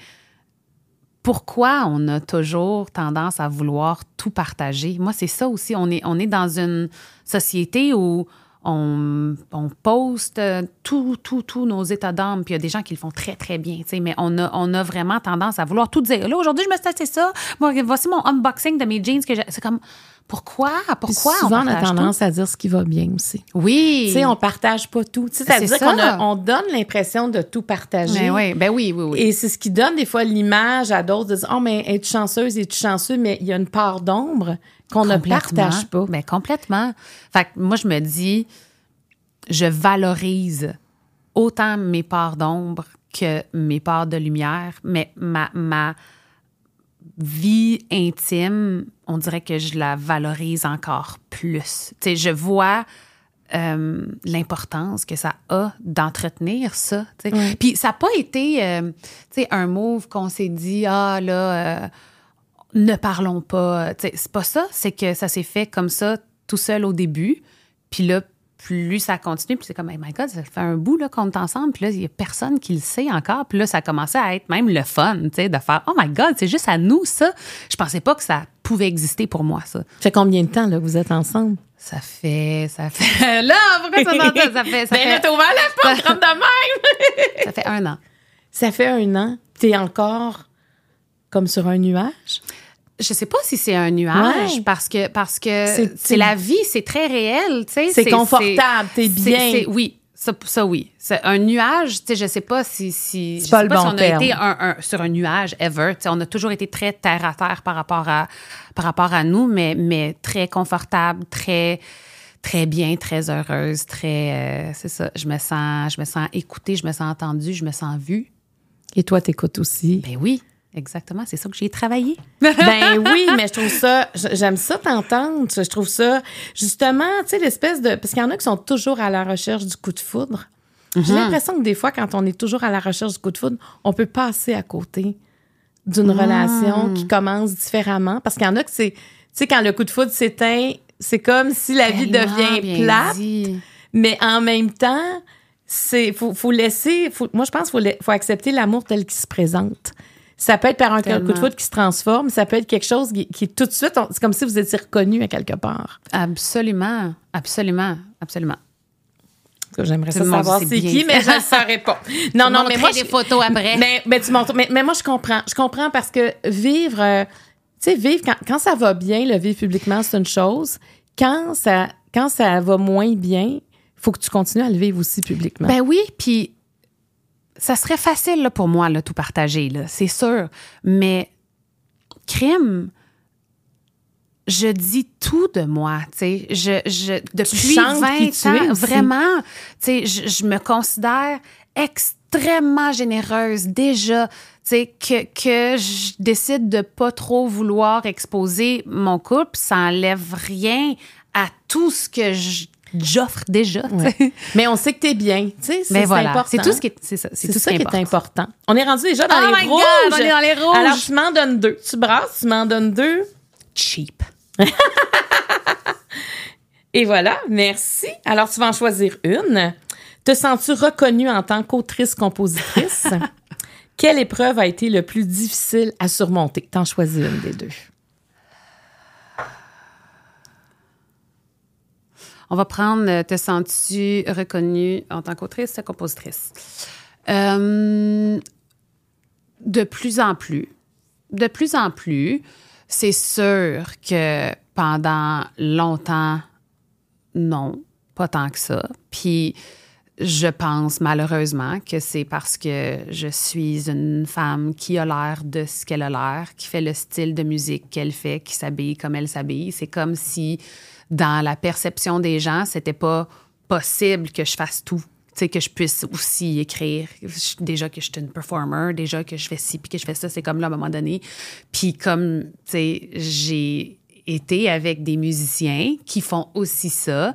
pourquoi on a toujours tendance à vouloir tout partager? Moi, c'est ça aussi. On est, on est dans une société où on, poste euh, tout, tout, tous nos états d'âme. Puis il y a des gens qui le font très, très bien. tu Mais on a, on a vraiment tendance à vouloir tout dire. Là, aujourd'hui, je me suis acheté ça. Voici mon unboxing de mes jeans. que j'ai- C'est comme, Pourquoi? Puis Pourquoi souvent, on, a partage tendance à dire ce qui va bien aussi. Oui. Tu sais, on partage pas tout. C'est-à-dire qu'on a- on donne l'impression de tout partager. Ben oui, ben oui, oui, oui. Et c'est ce qui donne des fois l'image à d'autres de dire Oh, mais es-tu chanceuse, es-tu chanceux? Mais il y a une part d'ombre qu'on ne partage pas. Ben, complètement. Fait que moi, je me dis, je valorise autant mes parts d'ombre que mes parts de lumière, mais ma, ma vie intime, on dirait que je la valorise encore plus. Tu sais, je vois euh, l'importance que ça a d'entretenir ça. Puis ça n'a pas été euh, un move qu'on s'est dit, ah là, euh, ne parlons pas. C'est pas ça, c'est que ça s'est fait comme ça tout seul au début. Puis là, plus ça continue, puis c'est comme, hey my God, ça fait un bout là, qu'on est ensemble, puis là, il y a personne qui le sait encore. Puis là, ça a commencé à être même le fun, tu sais, de faire, oh my God, c'est juste à nous, ça. Je pensais pas que ça pouvait exister pour moi, ça. Ça fait combien de temps là, que vous êtes ensemble? Ça fait, ça fait. Là, pourquoi tu entends ça? Ça fait, ça Ben là, fait, t'as ouvert la porte, rentre de même! ça fait un an. Ça fait un an. T'es encore comme sur un nuage? Je sais pas si c'est un nuage Ouais. parce que parce que C'est- la vie, c'est très réel, tu sais. C'est confortable, t'es bien. oui, ça, ça oui. C'est un nuage, tu sais, je sais pas si si C'est je pas sais le pas si bon on a terme. été un- un- sur un nuage ever, tu sais, on a toujours été très terre à terre par rapport à par rapport à nous, mais mais très confortable, très très bien, très heureuse, très euh, c'est ça, je me sens je me sens écoutée, je me sens entendue, je me sens vue. Et toi, t'écoutes aussi. Ben oui, exactement, c'est ça que j'ai travaillé. Ben oui, mais je trouve ça, j'aime ça t'entendre. Je trouve ça, justement, tu sais, l'espèce de. Parce qu'il y en a qui sont toujours à la recherche du coup de foudre. J'ai l'impression que des fois, quand on est toujours à la recherche du coup de foudre, on peut passer à côté d'une relation qui commence différemment. Parce qu'il y en a que c'est. Tu sais, quand le coup de foudre s'éteint, c'est comme si la vie Tellement devient plate. dit. Mais en même temps, c'est faut, faut laisser. Faut, moi, je pense qu'il faut accepter l'amour tel qu'il se présente. Ça peut être par un coup de foudre qui se transforme, ça peut être quelque chose qui, qui tout de suite, c'est comme si vous étiez reconnu à quelque part. Absolument, absolument, absolument. J'aimerais ça le savoir c'est qui, mais je ne saurais pas. Non, non, mais moi, des je- photos après. mais, mais tu montres. Mais, mais moi, je comprends. Je comprends parce que vivre, euh, tu sais, vivre quand, quand ça va bien, le vivre publiquement, c'est une chose. Quand ça, quand ça va moins bien, il faut que tu continues à le vivre aussi publiquement. Ben oui, puis ça serait facile là, pour moi, là, tout partager, là, c'est sûr. Mais crime, je dis tout de moi, tu sais. Je, je, depuis chantes 20 qui tu es ans, vraiment, tu sais, je, je me considère extrêmement généreuse déjà, tu sais, que, que je décide de pas trop vouloir exposer mon couple, ça enlève rien à tout ce que je- j'offre déjà. Ouais. Mais on sait que t'es bien, tu sais, c'est voilà, important. c'est tout ce qui est, c'est ça, c'est tout ça ce qui est important. On est rendu déjà dans Oh les my rouges. God, on est dans les rouges. Alors, tu m'en donnes deux. Tu brasses, tu m'en donnes deux. Cheap. Et voilà, merci. Alors, tu vas en choisir une. Te sens-tu reconnue en tant qu'autrice-compositrice? Quelle épreuve a été le plus difficile à surmonter? T'en choisis une des deux. On va prendre euh, Te sens-tu reconnue en tant qu'autrice, compositrice? Euh, de plus en plus, de plus en plus, c'est sûr que pendant longtemps, non, pas tant que ça. Puis je pense malheureusement que c'est parce que je suis une femme qui a l'air de ce qu'elle a l'air, qui fait le style de musique qu'elle fait, qui s'habille comme elle s'habille. C'est comme si dans la perception des gens, c'était pas possible que je fasse tout. Tu sais, que je puisse aussi écrire. Déjà que je suis une performer, déjà que je fais ci, puis que je fais ça, c'est comme là à un moment donné. Puis comme, tu sais, j'ai été avec des musiciens qui font aussi ça,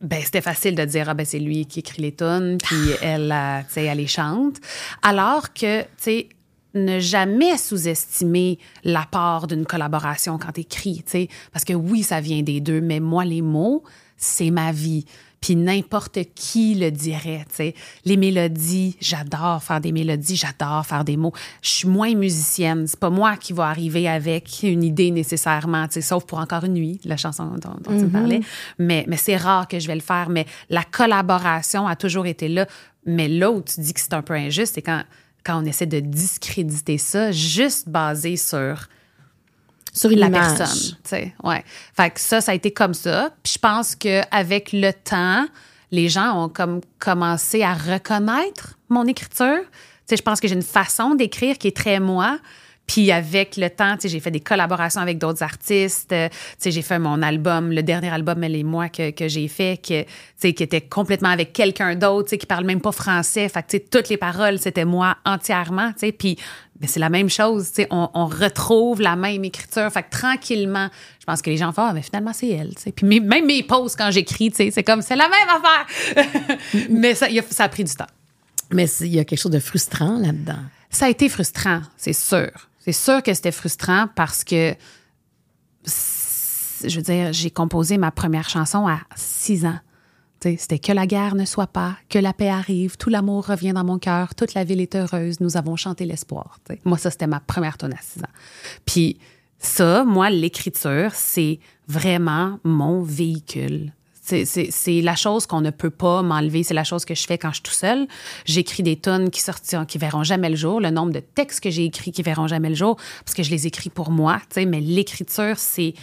ben c'était facile de dire ah ben c'est lui qui écrit les tunes puis elle euh, tu sais elle les chante alors que tu sais ne jamais sous-estimer l'apport d'une collaboration quand tu sais parce que oui ça vient des deux mais moi les mots c'est ma vie puis n'importe qui le dirait, tu sais. Les mélodies, j'adore faire des mélodies, j'adore faire des mots. Je suis moins musicienne, c'est pas moi qui va arriver avec une idée nécessairement, tu sais, sauf pour encore une nuit, la chanson dont, dont tu me parlais. Mais, mais c'est rare que je vais le faire. Mais la collaboration a toujours été là. Mais là où tu dis que c'est un peu injuste, c'est quand, quand on essaie de discréditer ça, juste basé sur sur la personne. tu sais, Ouais. Fait que ça, ça a été comme ça. Puis je pense qu'avec le temps, les gens ont comme commencé à reconnaître mon écriture. Tu sais, je pense que j'ai une façon d'écrire qui est très moi. Puis avec le temps, j'ai fait des collaborations avec d'autres artistes. Euh, j'ai fait mon album, le dernier album, Elle et moi, que, que j'ai fait, que, qui était complètement avec quelqu'un d'autre, qui parle même pas français. Fait que, toutes les paroles, c'était moi entièrement. Puis ben, c'est la même chose, on, on retrouve la même écriture. Fait que tranquillement, je pense que les gens font, ah, mais finalement, c'est elle. Puis mes- même mes pauses quand j'écris, c'est comme, c'est la même affaire. mais ça, a- ça a pris du temps. Mais il y a quelque chose de frustrant là-dedans. Ça a été frustrant, c'est sûr. C'est sûr que c'était frustrant parce que, je veux dire, j'ai composé ma première chanson à six ans. C'était que la guerre ne soit pas, que la paix arrive, tout l'amour revient dans mon cœur, toute la ville est heureuse, nous avons chanté l'espoir. Moi, ça, c'était ma première tonne à six ans. Puis ça, moi, l'écriture, c'est vraiment mon véhicule. C'est- la chose qu'on ne peut pas m'enlever. C'est la chose que je fais quand je suis tout seul. J'écris des tonnes qui sortiront, qui verront jamais le jour. Le nombre de textes que j'ai écrits qui verront jamais le jour, parce que je les écris pour moi. Mais l'écriture, c'est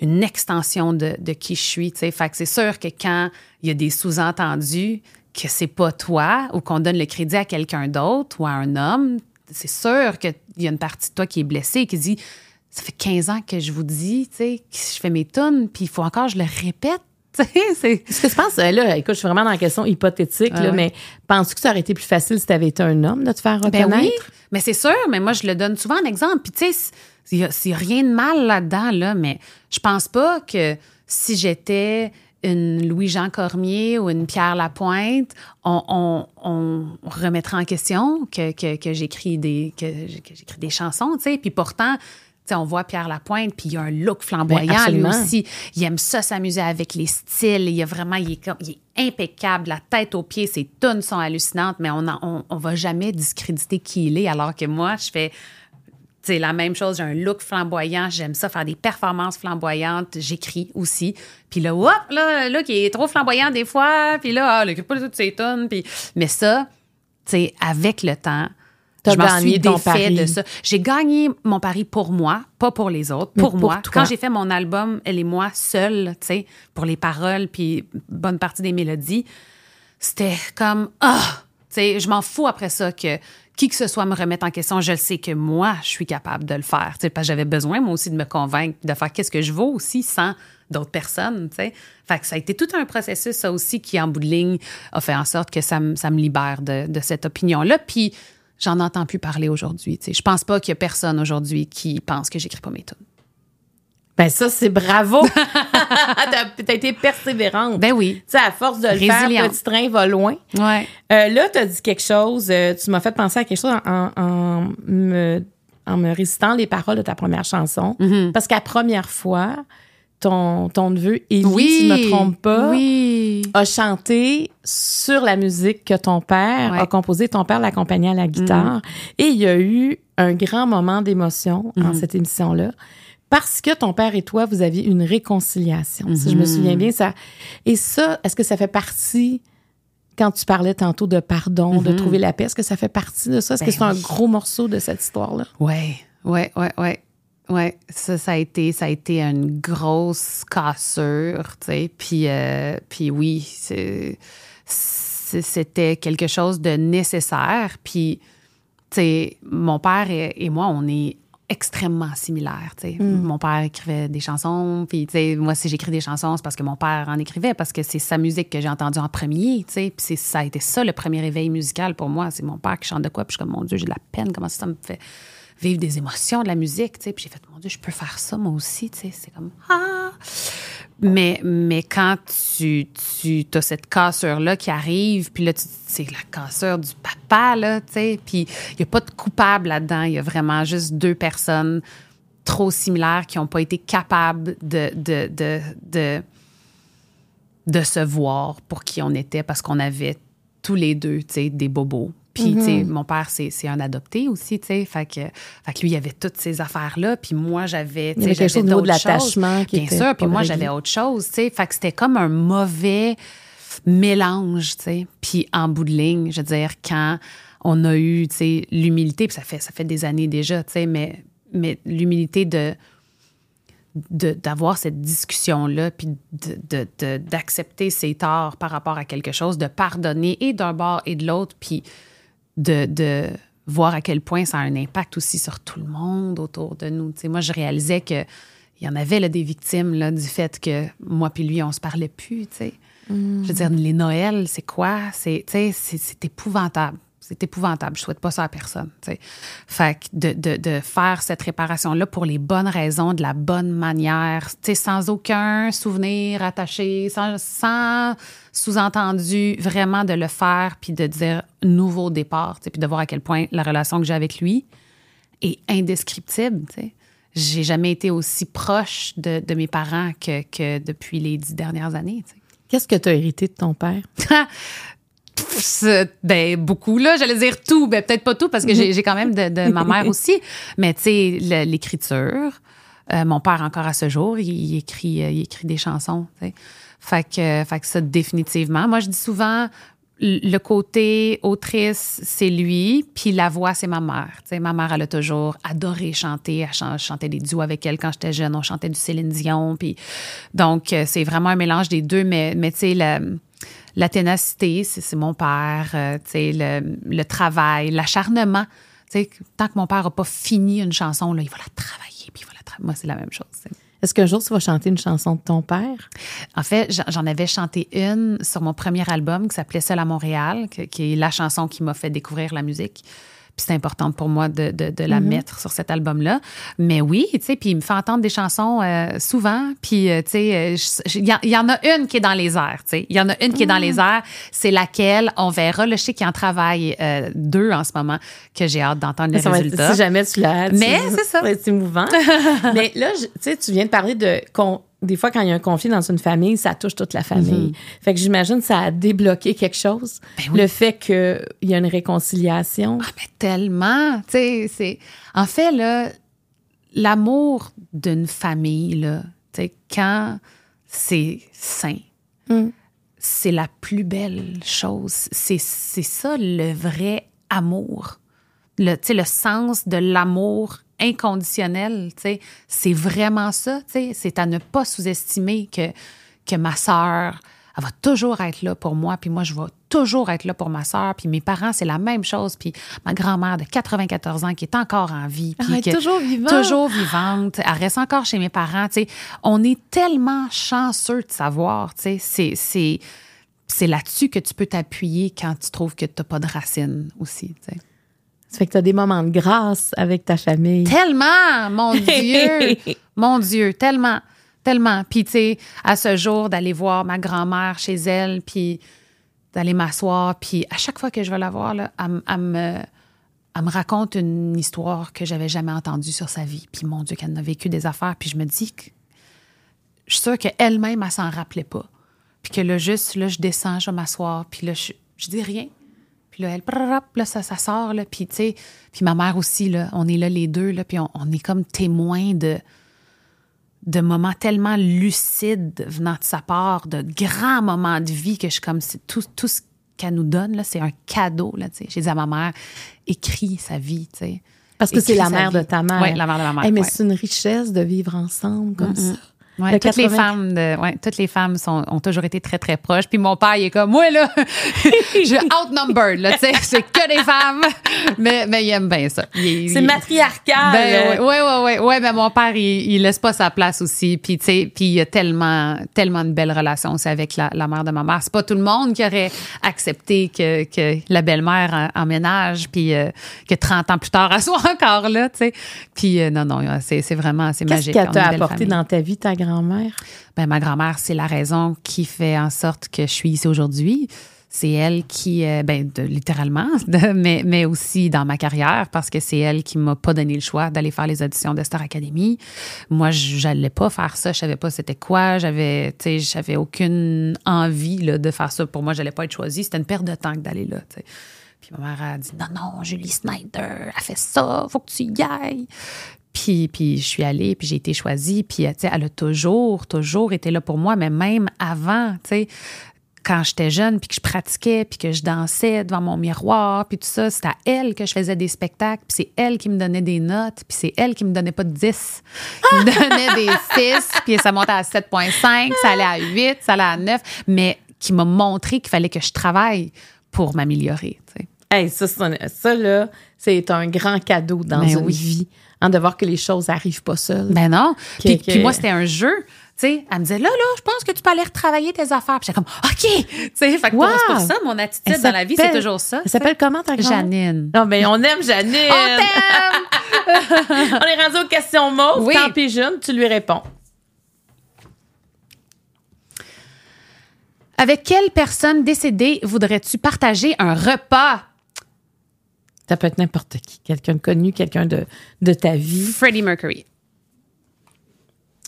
une extension de, qui je suis. Fait que c'est sûr que quand il y a des sous-entendus que c'est pas toi ou qu'on donne le crédit à quelqu'un d'autre ou à un homme, c'est sûr qu'il y a une partie de toi qui est blessée et qui dit ça fait 15 ans que je vous dis, que je fais mes tunes, puis il faut encore que je le répète. c'est- Est-ce que tu penses, euh, là, écoute, je suis vraiment dans la question hypothétique, Ah là, ouais. mais penses-tu que ça aurait été plus facile si tu avais été un homme de te faire Ben reconnaître? oui, mais c'est sûr, mais moi, je le donne souvent en exemple. Puis, tu sais, il n'y a, rien de mal là-dedans, là, mais je pense pas que si j'étais une Louis-Jean Cormier ou une Pierre Lapointe, on, on, on remettrait en question que, que, que j'écris des, que, que j'écris des chansons, tu sais. Puis pourtant, on voit Pierre Lapointe, puis il a un look flamboyant, Ben, lui aussi. Il aime ça s'amuser avec les styles. Il a vraiment, il est, comme- il est impeccable, la tête aux pieds. Ses tunes sont hallucinantes, mais on, en- on, on va jamais discréditer qui il est. Alors que moi, je fais c'est la même chose, j'ai un look flamboyant, j'aime ça, faire des performances flamboyantes, j'écris aussi. Puis là, hop, là, là, qui est trop flamboyant des fois, puis là, ah, il écoute pas toutes ses tonnes, puis... Mais ça, tu sais, avec le temps, je m'en suis défait de ça. J'ai gagné mon pari pour moi, pas pour les autres, pour, pour moi. toi. Quand j'ai fait mon album, Elle et moi, seule, tu sais, pour les paroles, puis bonne partie des mélodies, c'était comme ah tu sais je m'en fous après ça que qui que ce soit me remette en question je le sais que moi je suis capable de le faire tu sais parce que j'avais besoin moi aussi de me convaincre de faire qu'est-ce que je vaux aussi sans d'autres personnes tu sais fait que ça a été tout un processus ça aussi qui en bout de ligne a fait en sorte que ça me ça me libère de, de cette opinion là puis j'en entends plus parler aujourd'hui je pense pas qu'il y a personne aujourd'hui qui pense que j'écris pas mes tunes Ben ça, c'est bravo. T'as t'as été persévérante. ben oui Tu sais, à force de le faire, petit train va loin. ouais Euh, là, tu as dit quelque chose, euh, tu m'as fait penser à quelque chose en, en me, en me récitant les paroles de ta première chanson. Mm-hmm. Parce qu'à première fois, ton, ton neveu, Élie, si je me trompe pas, oui a chanté sur la musique que ton père Ouais. a composé. Ton père l'accompagnait à la guitare. Et il y a eu un grand moment d'émotion en cette émission-là. Parce que ton père et toi, vous aviez une réconciliation. Si je me souviens bien, ça. Et ça, est-ce que ça fait partie, quand tu parlais tantôt de pardon, de trouver la paix, est-ce que ça fait partie de ça? Est-ce que Ben c'est un oui. gros morceau de cette histoire-là? Ouais, ouais, ouais, ouais. Ouais, ça, ça a été, ça a été une grosse cassure, tu sais. Puis, euh, puis oui, c'était quelque chose de nécessaire. Puis, tu sais, mon père et, et moi, on est extrêmement similaires, tu sais. Mon père écrivait des chansons, puis, tu sais, moi, si j'écris des chansons, c'est parce que mon père en écrivait, parce que c'est sa musique que j'ai entendue en premier, tu sais. Puis c'est- ça a été ça, le premier éveil musical pour moi. C'est mon père qui chante de quoi, puis je suis comme, mon Dieu, j'ai de la peine, comment ça, ça me fait vivre des émotions, de la musique, tu sais. Puis j'ai fait, mon Dieu, je peux faire ça, moi aussi, tu sais. C'est comme, ah! Mais, mais quand tu, tu as cette cassure-là qui arrive, puis là, tu- c'est la cassure du papa, là, tu sais. Puis il n'y a pas de coupable là-dedans. Il y a vraiment juste deux personnes trop similaires qui n'ont pas été capables de, de, de, de, de se voir pour qui on était parce qu'on avait tous les deux, tu sais, des bobos. Puis, tu sais, mon père, c'est un adopté aussi, tu sais. Fait que, fait que lui, il avait toutes ces affaires-là. Puis moi, j'avais, Il y avait quelque chose de l'attachement qui Bien était sûr. Puis moi, j'avais autre chose, tu sais. Fait que c'était comme un mauvais mélange, tu sais. Puis en bout de ligne, je veux dire, quand on a eu, tu sais, l'humilité, puis ça fait, ça fait des années déjà, tu sais, mais, mais l'humilité de d'avoir cette discussion-là, puis d'accepter de, ses torts par rapport à quelque chose, de pardonner et d'un bord et de l'autre, puis de, de, voir à quel point ça a un impact aussi sur tout le monde autour de nous. moi, je réalisais qu'il y en avait là, des victimes là, du fait que moi puis lui, on se parlait plus. Mm. Je veux dire, les Noëls, c'est quoi? C'est épouvantable. C'est épouvantable. Je souhaite pas ça à personne. Fait que de, de, faire cette réparation-là pour les bonnes raisons, de la bonne manière, sans aucun souvenir attaché, sans, sans sous-entendu, vraiment de le faire, puis de dire nouveau départ, puis de voir à quel point la relation que j'ai avec lui est indescriptible. J'ai jamais été aussi proche de, de mes parents que, que, depuis les dix dernières années. Qu'est-ce que tu as hérité de ton père? ben beaucoup là j'allais dire tout ben peut-être pas tout parce que j'ai quand même de, ma mère aussi mais tu sais l'écriture euh, mon père encore à ce jour il, écrit euh, il écrit des chansons tu sais fait que fait que ça définitivement moi je dis souvent le côté autrice, c'est lui, puis la voix, c'est ma mère. Tu sais, ma mère, elle a toujours adoré chanter. Elle chantait des duos avec elle quand j'étais jeune. On chantait du Céline Dion. Puis, donc, euh, c'est vraiment un mélange des deux. Mais, mais tu sais, la ténacité, c'est mon père, euh, le, le, travail, l'acharnement. Tant que mon père n'a pas fini une chanson, là, il va la travailler, puis il va la Moi, c'est la même chose. Est-ce qu'un jour, tu vas chanter une chanson de ton père? En fait, j'en avais chanté une sur mon premier album qui s'appelait Seul à Montréal, qui est la chanson qui m'a fait découvrir la musique. Puis c'est important pour moi de, de, de la mm-hmm. mettre sur cet album-là. Mais oui, tu sais, puis il me fait entendre des chansons euh, souvent. Puis, euh, tu sais, euh, il y, en a une qui est dans les airs, tu sais. Il y en a une qui est dans les mm. airs. C'est laquelle, on verra. Le je sais qu'il en travaille deux en ce moment, que j'ai hâte d'entendre les résultats. Si jamais tu l'as. Mais c'est ça. C'est émouvant. Mais là, tu sais, tu viens de parler de des fois, quand il y a un conflit dans une famille, ça touche toute la famille. Mhm. Fait que j'imagine que ça a débloqué quelque chose. Ben Le fait qu'il y a une réconciliation. Ah, mais tellement! Tu c'est... En fait, là, l'amour d'une famille, là, quand c'est sain, mm. c'est la plus belle chose. C'est, c'est ça le vrai amour. Le, le sens de l'amour inconditionnel, c'est vraiment ça, c'est à ne pas sous-estimer que, que ma sœur, elle va toujours être là pour moi, puis moi, je vais toujours être là pour ma sœur, puis mes parents, c'est la même chose, puis ma grand-mère de 94 ans qui est encore en vie. Puis elle est toujours vivante. Toujours vivante. Elle reste encore chez mes parents, tu On est tellement chanceux de savoir, tu sais, c'est c'est là-dessus que tu peux t'appuyer quand tu trouves que tu n'as pas de racines aussi, tu sais. Ça fait que tu as des moments de grâce avec ta famille. Tellement, mon Dieu, mon Dieu, tellement, tellement. Puis, tu sais, à ce jour, d'aller voir ma grand-mère chez elle, puis d'aller m'asseoir, puis à chaque fois que je vais la voir, là, elle, me, me raconte une histoire que j'avais jamais entendue sur sa vie. Puis, mon Dieu, qu'elle a vécu des affaires. Puis, je me dis que je suis sûre qu'elle-même, elle s'en rappelait pas. Puis que là, juste, là, je descends, je vais m'asseoir, puis là, je, je dis rien. Puis là, elle, là, ça, ça sort, là. Puis, tu sais, puis ma mère aussi, là, on est là les deux, là, puis on, est comme témoins de, de moments tellement lucides venant de sa part, de grands moments de vie que je suis comme, c'est tout, tout ce qu'elle nous donne, là, c'est un cadeau, là, tu sais. J'ai dit à ma mère, écris sa vie, tu sais. Parce que c'est la mère de ta mère. Oui, la mère de ma mère. mais c'est une richesse de vivre ensemble comme ça. Ouais, toutes les femmes de, ouais, toutes les femmes sont, ont toujours été très très proches. Puis mon père il est comme moi là, je outnumbered là, tu sais, c'est que des femmes, mais mais il aime bien ça. C'est matriarcal. Ben, ouais, ouais, ouais, ouais, mais mon père il, il laisse pas sa place aussi. Puis tu sais, puis il y a tellement tellement de belles relations aussi avec la, la mère de ma mère. C'est pas tout le monde qui aurait accepté que, que la belle-mère emménage, puis euh, que 30 ans plus tard elle soit encore là, tu sais. Puis euh, non non, c'est vraiment c'est magique. Qu'est-ce qu'elle t'a apporté dans ta vie ta Ben, ma grand-mère, c'est la raison qui fait en sorte que je suis ici aujourd'hui. C'est elle qui, euh, ben, littéralement, mais, mais aussi dans ma carrière, parce que c'est elle qui m'a pas donné le choix d'aller faire les auditions de Star Academy. Moi, j'allais pas faire ça. Je savais pas c'était quoi. J'avais, tu j'avais aucune envie là, de faire ça. Pour moi, j'allais pas être choisie. C'était une perte de temps d'aller là. Puis ma mère a dit non, non, Julie Snyder a fait ça, faut que tu y ailles. Puis, puis je suis allée, puis j'ai été choisie. Puis, tu sais, elle a toujours, toujours été là pour moi, mais même avant, tu sais, quand j'étais jeune, puis que je pratiquais, puis que je dansais devant mon miroir, puis tout ça, c'était à elle que je faisais des spectacles, puis c'est elle qui me donnait des notes, puis c'est elle qui me donnait pas de 10, qui me donnait des 6, puis ça montait à 7,5, ça allait à 8, ça allait à 9, mais qui m'a montré qu'il fallait que je travaille pour m'améliorer. tu sais. Hey, ça, c'est ça, là, c'est un grand cadeau dans Ben une oui. vie, hein, de voir que les choses n'arrivent pas seules. Ben non. Puis, Que- puis que- moi, c'était un jeu. Tu sais, elle me disait, là, là, je pense que tu peux aller retravailler tes affaires. Puis j'étais comme, OK. Tu sais, fait que Wow. pour ça, mon attitude dans la vie, c'est toujours ça. Elle s'appelle comment ta grand Janine. Non, mais on aime Janine. On t'aime! On est rendu aux questions mauves. Oui. Tant pis, jeune, tu lui réponds. Avec quelle personne décédée voudrais-tu partager un repas? Ça peut être n'importe qui. Quelqu'un de connu, quelqu'un de, de ta vie. Freddie Mercury.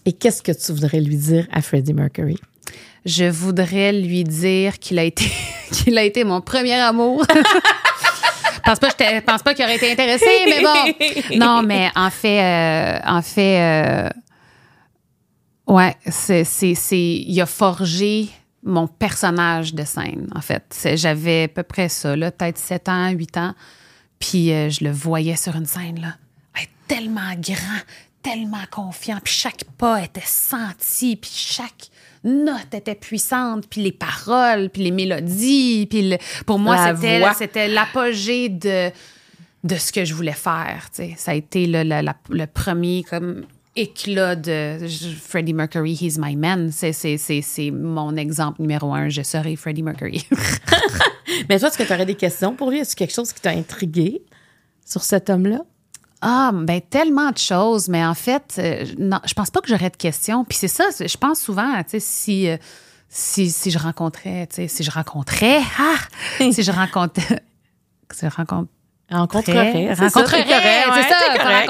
Et qu'est-ce que tu voudrais lui dire à Freddie Mercury? Je voudrais lui dire qu'il a été, qu'il a été mon premier amour. pense pas, j'étais- pense pas qu'il aurait été intéressé, mais bon. Non, mais en fait, euh, en fait, euh, ouais, c'est, c'est, c'est, il a forgé mon personnage de scène, en fait. J'avais à peu près ça, là, peut-être 7 ans, 8 ans. Puis euh, je le voyais sur une scène, là. être tellement grand, tellement confiant. Puis chaque pas était senti, puis chaque note était puissante, puis les paroles, puis les mélodies. Puis le- pour moi, c'était, l'apogée de, de ce que je voulais faire. Ça a été le, le premier comme éclat de Freddie Mercury, he's my man. C'est, c'est, c'est, c'est mon exemple numéro un. Je serai Freddie Mercury. Mais toi, est-ce que tu aurais des questions pour lui? Est-ce quelque chose qui t'a intrigué sur cet homme-là? Ah, ben tellement de choses, mais en fait, euh, non, je pense pas que j'aurais de questions. Puis c'est ça, je pense souvent, tu sais, si, euh, si, si je rencontrais, tu sais, si je rencontrais, ah, si je rencontrais, si je rencontrais, Rencontrerait. c'est ça, ouais, ça, t'es correct.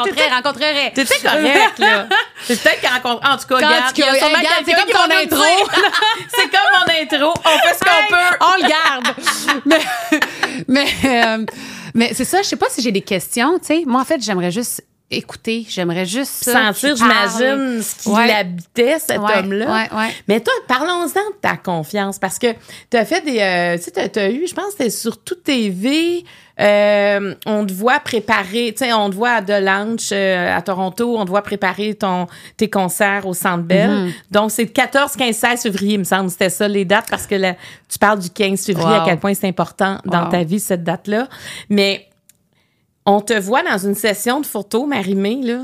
là. C'est peut-être rencontre. En tout cas, regarde, c'est comme ton intro. c'est comme mon intro. On fait ce qu'on peut. On le garde. mais mais, euh, mais c'est ça, je sais pas si j'ai des questions, tu sais. Moi, en fait, j'aimerais juste écouter, j'aimerais juste ça, Sentir, j'imagine, ce qui Ouais. l'habitait, cet Ouais, homme-là. ouais, ouais. Mais toi, parlons-en de ta confiance, parce que tu as fait des. euh, tu sais, t'as- t'as eu, je pense, c'était sur tout TV. euh, on te voit préparer, tu sais, on te voit à Delanche euh, à Toronto, on te voit préparer ton tes concerts au Centre Bell. Mm-hmm. Donc c'est le 14, 15, 16 février, il me semble, c'était ça les dates parce que là, tu parles du 15 février Wow. à quel point c'est important dans Wow. ta vie cette date-là. Mais on te voit dans une session de photos, Marie-Mé, là.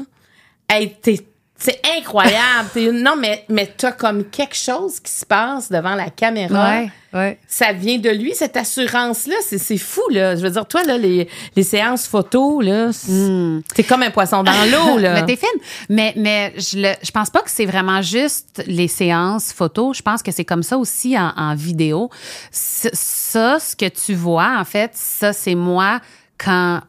Hey, t'es- c'est incroyable. T'es non, mais, mais t'as comme quelque chose qui se passe devant la caméra. Ouais, ouais. Ça vient de lui, cette assurance-là. C'est, c'est fou, là. Je veux dire, toi, là, les, les séances photos, là, c'est, c'est comme un poisson dans l'eau, là. mais t'es fine. Mais, mais je, le, je pense pas que c'est vraiment juste les séances photos. Je pense que c'est comme ça aussi en, en vidéo. C- Ça, ce que tu vois, en fait, ça, c'est moi quand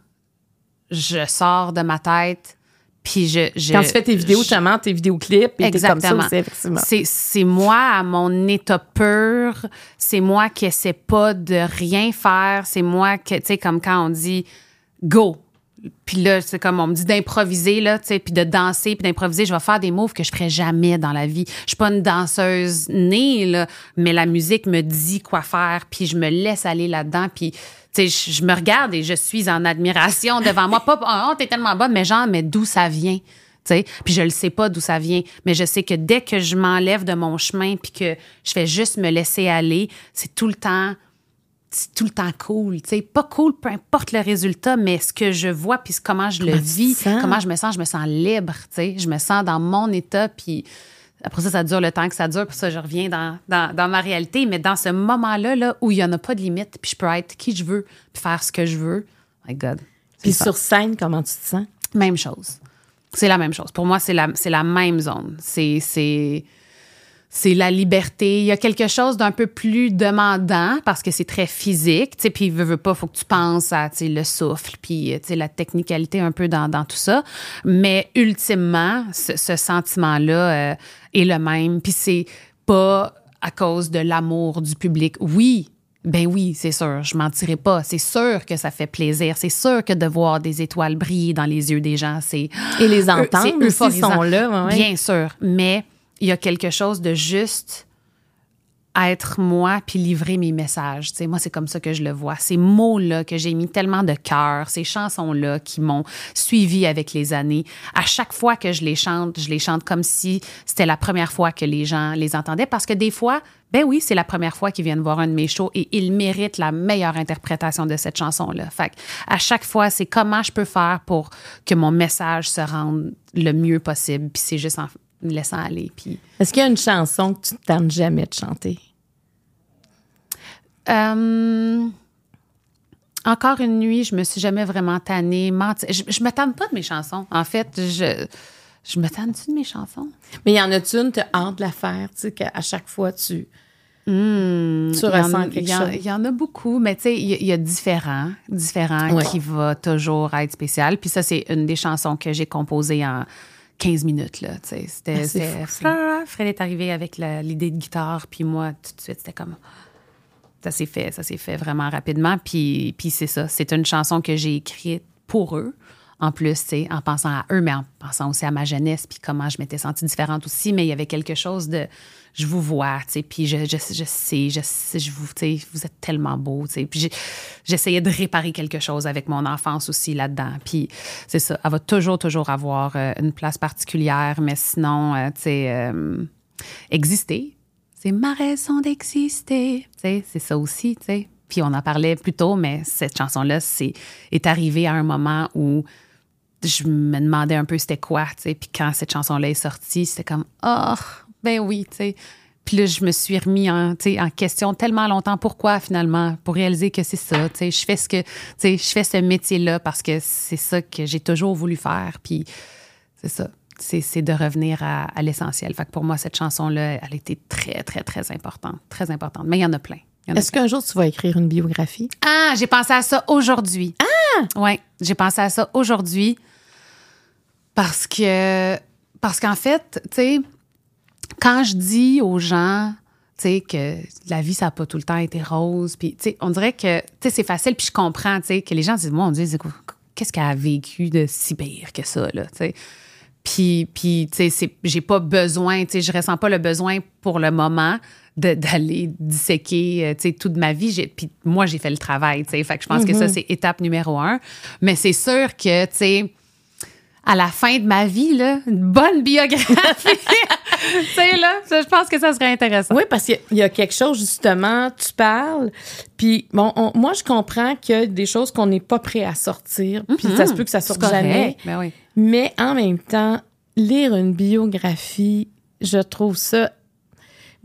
je sors de ma tête. Puis je, je- Quand tu fais tes vidéos, justement, tes vidéoclips, et t'es comme ça Exactement. aussi, c'est moi à mon état pur. C'est moi qui essaie pas de rien faire. C'est moi que, tu sais, comme quand on dit go. Puis là, c'est comme on me dit d'improviser, là, tu sais, puis de danser, puis d'improviser. Je vais faire des moves que je ferais jamais dans la vie. Je suis pas une danseuse née, là, mais la musique me dit quoi faire, puis je me laisse aller là-dedans, puis je, je me regarde et je suis en admiration devant moi. Pas, oh, t'es tellement bonne, mais genre, mais d'où ça vient? Tu sais, puis je le sais pas d'où ça vient, mais je sais que dès que je m'enlève de mon chemin puis que je fais juste me laisser aller, c'est tout le temps tout le temps cool, sais, pas cool peu importe le résultat, mais ce que je vois puis comment je le Comment vis, comment je me sens, je me sens libre, tu sais, je me sens dans mon état puis après ça, ça dure le temps que ça dure, puis ça, je reviens dans, dans, dans ma réalité. Mais dans ce moment-là, là, où il n'y en a pas de limite, puis je peux être qui je veux, puis faire ce que je veux, my God. Puis sur scène, comment tu te sens? Même chose. C'est la même chose. Pour moi, c'est la, c'est la même zone. C'est, c'est, la liberté. Il y a quelque chose d'un peu plus demandant parce que c'est très physique. Tu sais, puis, veux, veux pas, faut que tu penses à tu sais, le souffle, puis tu sais, la technicalité un peu dans, dans tout ça. Mais ultimement, ce, ce sentiment-là euh, est le même. Puis c'est pas à cause de l'amour du public. Oui, ben oui, c'est sûr, je mentirai pas. C'est sûr que ça fait plaisir. C'est sûr que de voir des étoiles briller dans les yeux des gens, c'est Et les Euh, entendre ils sont là. ouais. Bien sûr, mais il y a quelque chose de juste être moi puis livrer mes messages. Tu sais, moi, c'est comme ça que je le vois. Ces mots-là que j'ai mis tellement de cœur, ces chansons-là qui m'ont suivi avec les années, à chaque fois que je les chante, je les chante comme si c'était la première fois que les gens les entendaient parce que des fois, ben oui, c'est la première fois qu'ils viennent voir un de mes shows et ils méritent la meilleure interprétation de cette chanson-là. Fait à chaque fois, c'est comment je peux faire pour que mon message se rende le mieux possible. Puis c'est juste en me laissant aller. Puis... Est-ce qu'il y a une chanson que tu ne tentes jamais de chanter? Euh, encore une nuit, je me suis jamais vraiment tannée. Je, je me tanne pas de mes chansons. En fait, je, je me tanne-tu de mes chansons? Mais y en a-tu une, te hante la faire, tu sais, qu'à chaque fois, tu, hmm, tu ressens quelque chose? Il y en a beaucoup, mais tu sais, il y, a différents, différents qui va toujours être spécial. Puis ça, c'est une des chansons que j'ai composées en 15 minutes, là, tu sais. C'était... Ah, Fred est arrivé avec l'idée de guitare, puis moi, tout de suite, c'était comme ça s'est fait, ça s'est fait vraiment rapidement. Puis, puis c'est ça, c'est une chanson que j'ai écrite pour eux. En plus, tu en pensant à eux, mais en pensant aussi à ma jeunesse, puis comment je m'étais sentie différente aussi. Mais il y avait quelque chose de, je vous vois, tu sais, puis je, je, je, sais, je sais, je vous, tu sais, vous êtes tellement beau, tu sais. Puis j'essayais de réparer quelque chose avec mon enfance aussi là-dedans. Puis c'est ça, elle va toujours, toujours avoir euh, une place particulière, mais sinon, euh, tu sais, euh, exister, c'est ma raison d'exister. C'est ça aussi, tu sais. Puis on en parlait plus tôt, mais cette chanson-là, c'est est arrivée à un moment où je me demandais un peu c'était quoi, tu sais. Puis quand cette chanson-là est sortie, c'était comme oh, ben oui, tu sais. Puis là, je me suis remis en, en question tellement longtemps. Pourquoi finalement? Pour réaliser que c'est ça. Tu sais, je fais ce que, tu sais, je fais ce métier-là parce que c'est ça que j'ai toujours voulu faire. Puis c'est ça c'est de revenir à, l'essentiel. Fait que pour moi, cette chanson-là, elle était très, très, très importante. Très importante. Mais il y en a plein. Est-ce qu'un jour, tu vas écrire une biographie? Ah, j'ai pensé à ça aujourd'hui. Ah! Oui, j'ai pensé à ça aujourd'hui parce que, parce qu'en fait, tu sais, quand je dis aux gens, tu sais, que la vie, ça n'a pas tout le temps été rose, puis, tu sais, on dirait que, tu sais, c'est facile, puis je comprends, tu sais, que les gens disent, mon Dieu, qu'est-ce qu'elle a vécu de si pire que ça, là, tu sais? Puis, puis tu sais, j'ai pas besoin, tu sais, je ressens pas le besoin pour le moment d'aller disséquer, euh, tu sais, toute ma vie. Puis moi, j'ai fait le travail, tu sais. Fait que je pense que ça, mm-hmm. c'est étape numéro un. Mais c'est sûr que, tu sais, à la fin de ma vie, là, une bonne biographie. tu sais, là, je pense que ça serait intéressant. Oui, parce qu'il y a quelque chose, justement, tu parles, puis bon, moi, je comprends qu'il y a des choses qu'on n'est pas prêt à sortir, puis ça se mm-hmm. peut que ça sorte jamais. Ben oui. Mais en même temps, lire une biographie, je trouve ça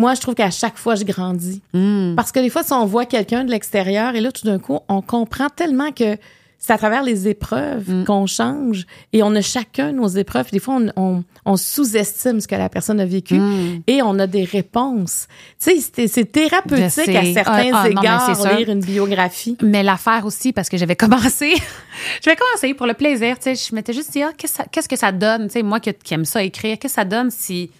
moi, je trouve qu'à chaque fois, je grandis. Mm. Parce que des fois, si on voit quelqu'un de l'extérieur et là, tout d'un coup, on comprend tellement que c'est à travers les épreuves mm. qu'on change et on a chacun nos épreuves. Des fois, on, on, sous-estime ce que la personne a vécu mm. et on a des réponses. Tu sais, c'est thérapeutique à certains ah, ah, égards lire une biographie. Mais l'affaire aussi, parce que j'avais commencé, j'avais commencé pour le plaisir. Tu sais, je m'étais juste dit, ah, qu'est-ce que ça donne? Tu sais, moi qui, aime ça écrire, qu'est-ce que ça donne si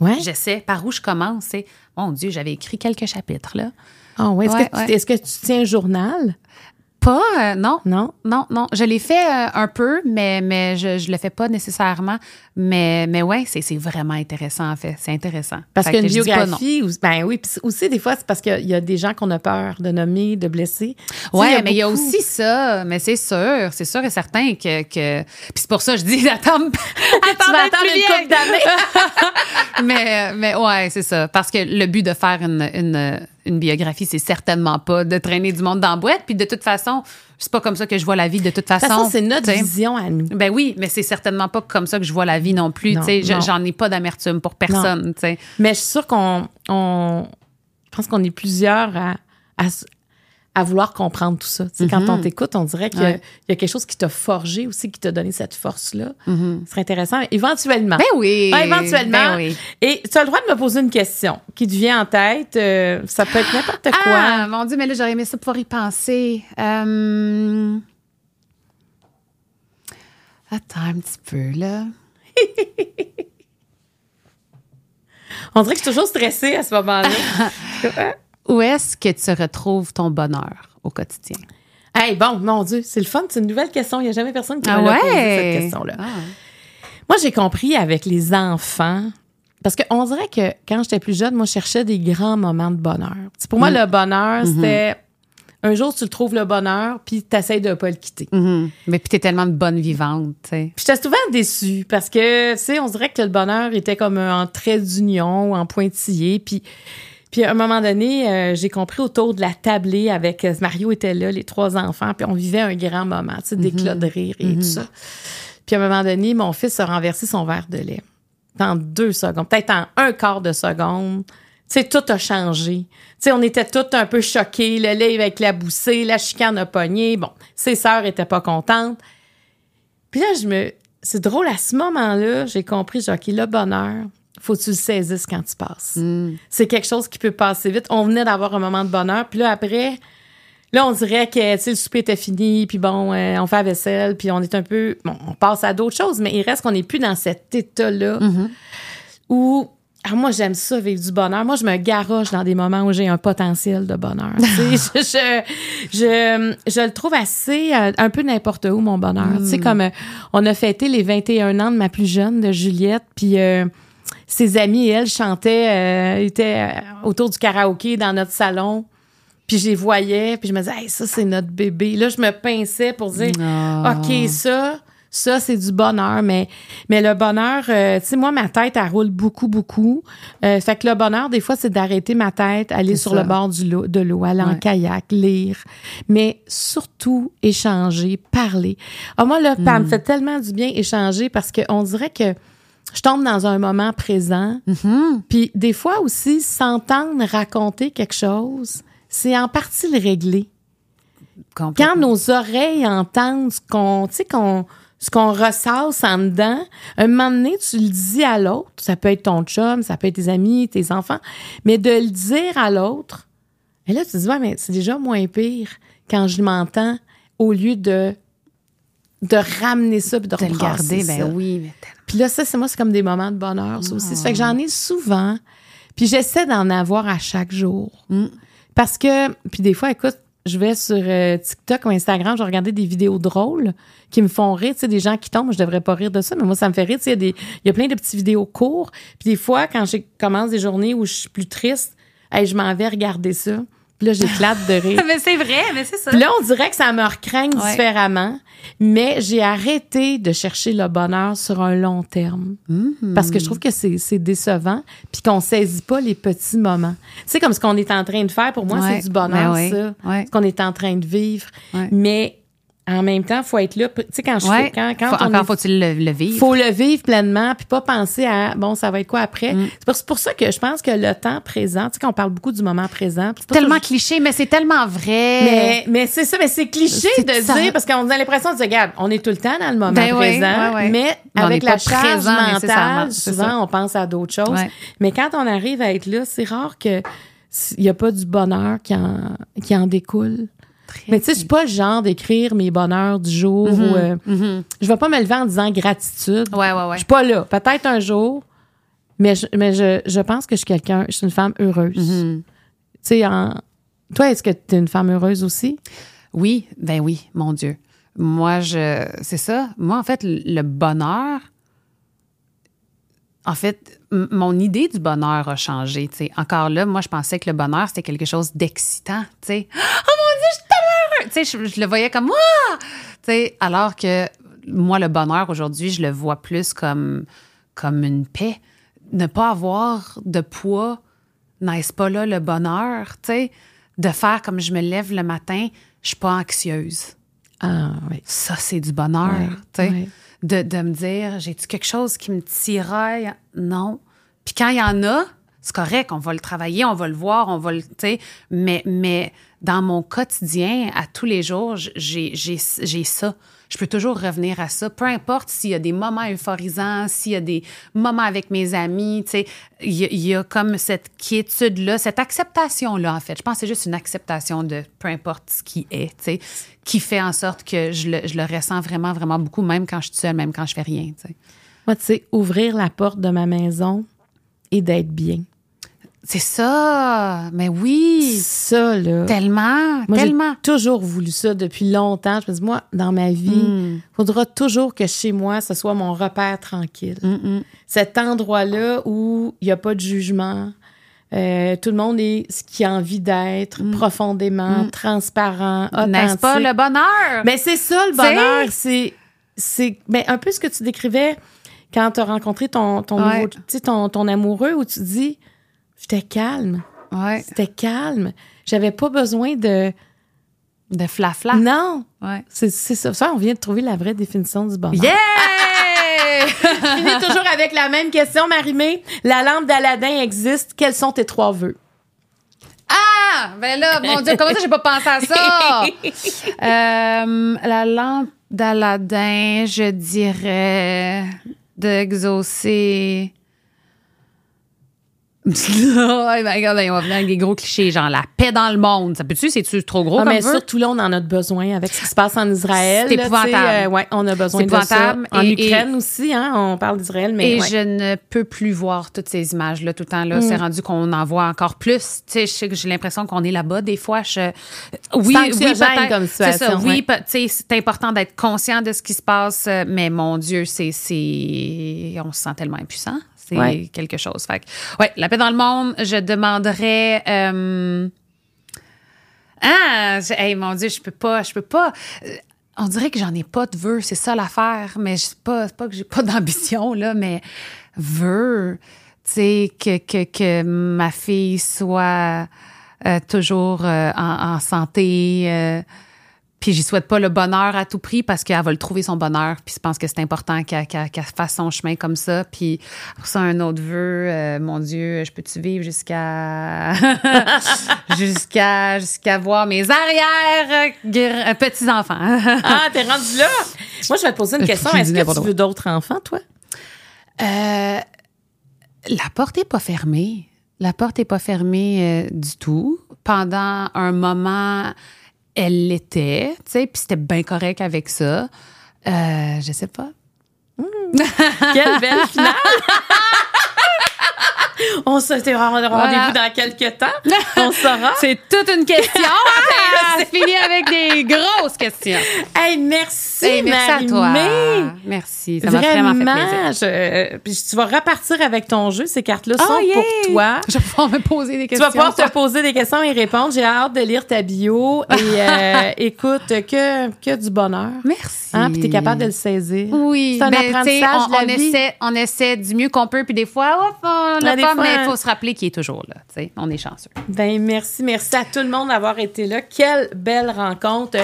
ouais. j'essaie par où je commence? Mon Dieu, j'avais écrit quelques chapitres là. Ah ouais. Est-ce que, que, tu tiens un journal? Pas, euh, non. Non? Non, non. Je l'ai fait euh, un peu, mais, mais je ne le fais pas nécessairement. Mais, mais ouais, c'est vraiment intéressant, en fait. C'est intéressant. Parce qu'une biographie, ben oui, puis aussi, des fois, c'est parce qu'il y a des gens qu'on a peur de nommer, de blesser. Oui, mais il y a aussi ça. Mais c'est sûr, c'est sûr et certain que. que... Puis c'est pour ça que je dis, attends, attends, attendre une couple d'années. mais, mais ouais, c'est ça. Parce que le but de faire une, une une biographie, c'est certainement pas de traîner du monde dans la boîte. Puis de toute façon, c'est pas comme ça que je vois la vie de toute façon. De toute façon, c'est notre vision à nous. Ben oui, mais c'est certainement pas comme ça que je vois la vie non plus. J'en ai pas d'amertume pour personne. Mais je suis sûre qu'on. On, je pense qu'on est plusieurs à, à vouloir comprendre tout ça. Quand on mhm. t'écoute, on dirait qu'il y, a quelque chose qui t'a forgé aussi, qui t'a donné cette force-là. Mhm. Ce serait intéressant. Éventuellement. Ben oui. éventuellement. Ben Et tu as le droit de me poser une question qui te vient en tête. Euh, ça peut être n'importe quoi. Ah, mon Dieu, mais là, j'aurais aimé ça pouvoir y penser. Euh, attends un petit peu, là. on dirait que je suis toujours stressée à ce moment-là. Où est-ce que tu retrouves ton bonheur au quotidien? Hey, bon, mon Dieu, c'est le fun. C'est une nouvelle question. Il n'y a jamais personne qui m'a ah posé cette question-là. Ah. Moi, j'ai compris avec les enfants parce qu'on dirait que quand j'étais plus jeune, moi, je cherchais des grands moments de bonheur. Pour moi, le bonheur, c'était un jour, tu le trouves le bonheur, puis tu essaies de pas le quitter. Mhm. Mais puis t'es tellement de bonne vivante, tu. Puis j'étais souvent déçue parce que, tu sais, on dirait que le bonheur était comme en trait d'union, en pointillé. Puis, puis à un moment donné, euh, j'ai compris autour de la tablée avec euh, Mario était là, les trois enfants, puis on vivait un grand moment, tu sais, d'éclat de rire et tout ça. Puis à un moment donné, mon fils a renversé son verre de lait. En deux secondes, peut-être en un quart de seconde. Tu sais, tout a changé. Tu sais, on était tous un peu choqués. Le lait avec la boussée, la chicane a pogné. Bon, ses sœurs étaient pas contentes. Puis là, je me... C'est drôle, à ce moment-là, j'ai compris, j'ai OK, le bonheur, faut que tu le saisisses quand tu passes. C'est quelque chose qui peut passer vite. On venait d'avoir un moment de bonheur. Puis là, après, là, on dirait que, tu sais, le souper était fini, puis bon, euh, on fait la vaisselle, puis on est un peu... Bon, on passe à d'autres choses, mais il reste qu'on n'est plus dans cet état-là où ah, moi, j'aime ça, vivre du bonheur. Moi, je me garoche dans des moments où j'ai un potentiel de bonheur. Je, je, je, je le trouve assez, euh, un peu n'importe où, mon bonheur. Tu sais, comme euh, on a fêté les 21 ans de ma plus jeune, de Juliette, puis euh, ses amis et elle chantaient, euh, étaient euh, autour du karaoké dans notre salon. Puis je les voyais, puis je me disais, hey, ça, c'est notre bébé. Là, je me pinçais pour dire, Ah. OK, ça, ça, c'est du bonheur. Mais, mais le bonheur, euh, tu sais, moi, ma tête, elle roule beaucoup, beaucoup. Euh, fait que le bonheur, des fois, c'est d'arrêter ma tête, aller sur ça. le bord du de l'eau, aller en kayak, lire. Mais surtout, échanger, parler. Ah, moi, là, ça Hmm. me fait tellement du bien échanger parce qu'on dirait que je tombe dans un moment présent. Mhm. Puis des fois aussi, s'entendre raconter quelque chose, c'est en partie le régler. Quand nos oreilles entendent ce qu'on, tu sais, qu'on, ce qu'on ressasse en dedans, un moment donné, tu le dis à l'autre. Ça peut être ton chum, ça peut être tes amis, tes enfants, mais de le dire à l'autre. Et là, tu te dis, ouais, mais c'est déjà moins pire quand je m'entends au lieu de, de ramener ça puis de, de le rebrasser garder, ça. ben oui, mais. Puis là, ça, c'est moi, c'est comme des moments de bonheur, ça aussi. Ça fait que j'en ai souvent. Puis j'essaie d'en avoir à chaque jour. Mm. Parce que, puis des fois, écoute, je vais sur euh, TikTok ou Instagram, je vais regarder des vidéos drôles qui me font rire. Tu sais, des gens qui tombent, je devrais pas rire de ça, mais moi, ça me fait rire. Tu sais, il y, a des- il y a plein de petites vidéos courtes. Puis des fois, quand je commence des journées où je suis plus triste, hey, je m'en vais regarder ça. Puis là, j'éclate de rire. mais c'est vrai, mais c'est ça. Puis là, on dirait que ça me recraigne Ouais. différemment, mais j'ai arrêté de chercher le bonheur sur un long terme. Mhm. Parce que je trouve que c'est c'est décevant, puis qu'on saisit pas les petits moments. Tu sais, comme ce qu'on est en train de faire, pour moi, Ouais. c'est du bonheur, Ben oui. ça. Ouais. Ce qu'on est en train de vivre. Ouais. Mais en même temps, faut être là. Tu sais, quand je Ouais. fais, quand, quand Faut- on encore est- faut-il le, le vivre? faut le vivre pleinement puis pas penser à bon ça va être quoi après? Mm. c'est pour, ça que je pense que le temps présent tu sais qu'on parle beaucoup du moment présent c'est tellement toujours- cliché, mais c'est tellement vrai. mais, mais c'est ça, mais c'est cliché de ça. dire parce qu'on a l'impression de dire, regarde, on est tout le temps dans le moment Ben oui, présent, ouais, ouais. mais avec la charge présent mentale, souvent ça. on pense à d'autres choses. Mais quand on arrive à être là, c'est rare que il n'y a pas du bonheur qui en, qui en découle. Mais tu sais, je suis pas le genre d'écrire mes bonheurs du jour ou euh, Mhm. je vais pas me lever en disant gratitude. Ouais, ouais, Je ouais. suis pas là. Peut-être un jour, mais je, mais je, je pense que je suis quelqu'un, je suis une femme heureuse. Mhm. Tu sais, en... toi, est-ce que tu es une femme heureuse aussi? Oui, ben oui, mon Dieu. Moi, je. C'est ça. Moi, en fait, le bonheur. En fait, mon idée du bonheur a changé. tu sais. Encore là, moi, je pensais que le bonheur, c'était quelque chose d'excitant. tu sais. Oh mon Dieu, je suis tellement heureux! Tu sais, je, je le voyais comme Ah! Tu sais, Alors que moi, le bonheur aujourd'hui, je le vois plus comme, comme une paix. Ne pas avoir de poids, n'est-ce pas là le bonheur? tu sais? De faire comme je me lève le matin, je suis pas anxieuse. Ah, oui. Ça, c'est du bonheur. Tu sais. De, de me dire, j'ai-tu quelque chose qui me tiraille? Non. Puis quand il y en a, c'est correct, on va le travailler, on va le voir, on va le. tu sais, Mais, mais dans mon quotidien, à tous les jours, j'ai ça. Je peux toujours revenir à ça. Peu importe s'il y a des moments euphorisants, s'il y a des moments avec mes amis, tu sais, il y, a- comme cette quiétude-là, cette acceptation-là, en fait. Je pense que c'est juste une acceptation de peu importe ce qui est, tu sais, qui fait en sorte que je le, je le ressens vraiment, vraiment beaucoup, même quand je suis seule, même quand je fais rien. Moi, tu sais, ouvrir la porte de ma maison et d'être bien. C'est ça. Mais oui. Ça, là. Tellement, Moi, j'ai tellement. toujours voulu ça depuis longtemps. Je me dis, moi, dans ma vie, Mm. il faudra toujours que chez moi, ce soit mon repère tranquille. Mm, Cet endroit-là où il n'y a pas de jugement, euh, tout le monde est ce qu'il a envie d'être, profondément, transparent, Mm. N'est-ce pas authentique. le bonheur? Mais c'est ça le bonheur, c'est c'est ben, un peu ce que tu décrivais quand tu as rencontré ton ton, Ouais. nouveau- ton ton amoureux où tu dis j'étais calme, ouais. c'était calme, j'avais pas besoin de De flafla. non, Ouais. c'est ça. Ça on vient de trouver la vraie définition du bonheur. Yeah! On finit toujours avec la même question Marimé, la lampe d'Aladin existe, quels sont tes trois vœux? Ah! Ben là, mon Dieu, comment ça, j'ai pas pensé à ça? Euh, la lampe d'Aladin, je dirais d'exaucer. Oh my God, on va venir avec des gros clichés, genre la paix dans le monde. Ça peut-tu? C'est-tu trop gros Ah, comme mais surtout là, on en a besoin avec ce qui se passe en Israël. C'est épouvantable. euh, ouais, on a besoin de ça. En Et- Ukraine aussi, hein, on parle d'Israël, mais Et ouais. je ne peux plus voir toutes ces images-là tout le temps. là. C'est rendu qu'on en voit encore plus. Tu sais, j'ai l'impression qu'on est là-bas des fois. Je... Oui, oui, peut-être. comme C'est ça. Oui, ouais. tu sais, c'est important d'être conscient de ce qui se passe. euh, Mais mon Dieu, c'est, c'est, on se sent tellement impuissant. C'est Ouais. quelque chose. Fait que, ouais, la paix dans le monde. Je demanderais. euh, Ah, je- hey, mon Dieu, je peux pas, je peux pas. Euh, On dirait que j'en ai pas de vœux, c'est ça l'affaire. Mais c'est pas, c'est pas que j'ai pas d'ambition, là, mais vœux, tu sais, que, que, que ma fille soit euh, toujours euh, en, en santé. Puis j'y souhaite pas le bonheur à tout prix parce qu'elle va le trouver son bonheur. Puis je pense que c'est important qu'elle fasse son chemin comme ça. Puis pour ça, un autre vœu, euh, mon Dieu, je peux-tu vivre jusqu'à jusqu'à jusqu'à voir mes arrières euh, petits enfants. Ah, t'es rendu là? Moi, je vais te poser une question. Est-ce que tu veux d'autres enfants, toi? Euh, la porte est pas fermée. La porte est pas fermée euh, du tout. Pendant un moment, elle l'était, tu sais, puis c'était bien correct avec ça. Euh, je sais pas. Quelle belle finale! On se rendez-vous Voilà. dans quelques temps. On saura. C'est toute une question. Ah, c'est fini avec des grosses questions. Hey, merci, Hey, merci à toi. Merci. Ça m'a vraiment fait plaisir. je- puis tu vas repartir avec ton jeu. Ces cartes-là Oh, sont yeah. pour toi. Je vais pouvoir me poser des Tu questions. vas pouvoir te poser des questions et répondre. J'ai hâte de lire ta bio. Et euh, écoute, que, que du bonheur. Merci. Hein, puis t'es capable de le saisir. Oui, C'est un ben, apprentissage tu sais, de la on, on vie. essaie, on essaie du mieux qu'on peut, puis des fois, hop, on l'a Fois, mais il faut se rappeler qu'il est toujours là. On est chanceux. Ben merci, merci à tout le monde d'avoir été là. Quelle belle rencontre.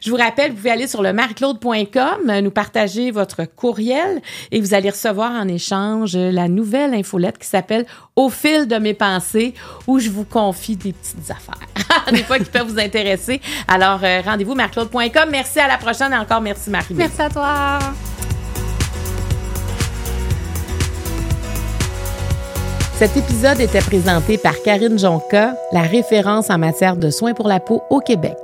Je vous rappelle, vous pouvez aller sur le marieclaude.com, euh, nous partager votre courriel et vous allez recevoir en échange la nouvelle infolette qui s'appelle Au fil de mes pensées où je vous confie des petites affaires, des fois qui peuvent vous intéresser. Alors euh, rendez-vous marieclaude.com. Merci à la prochaine et encore merci Marie. Merci à toi. Cet épisode était présenté par Karine Jonca, la référence en matière de soins pour la peau au Québec.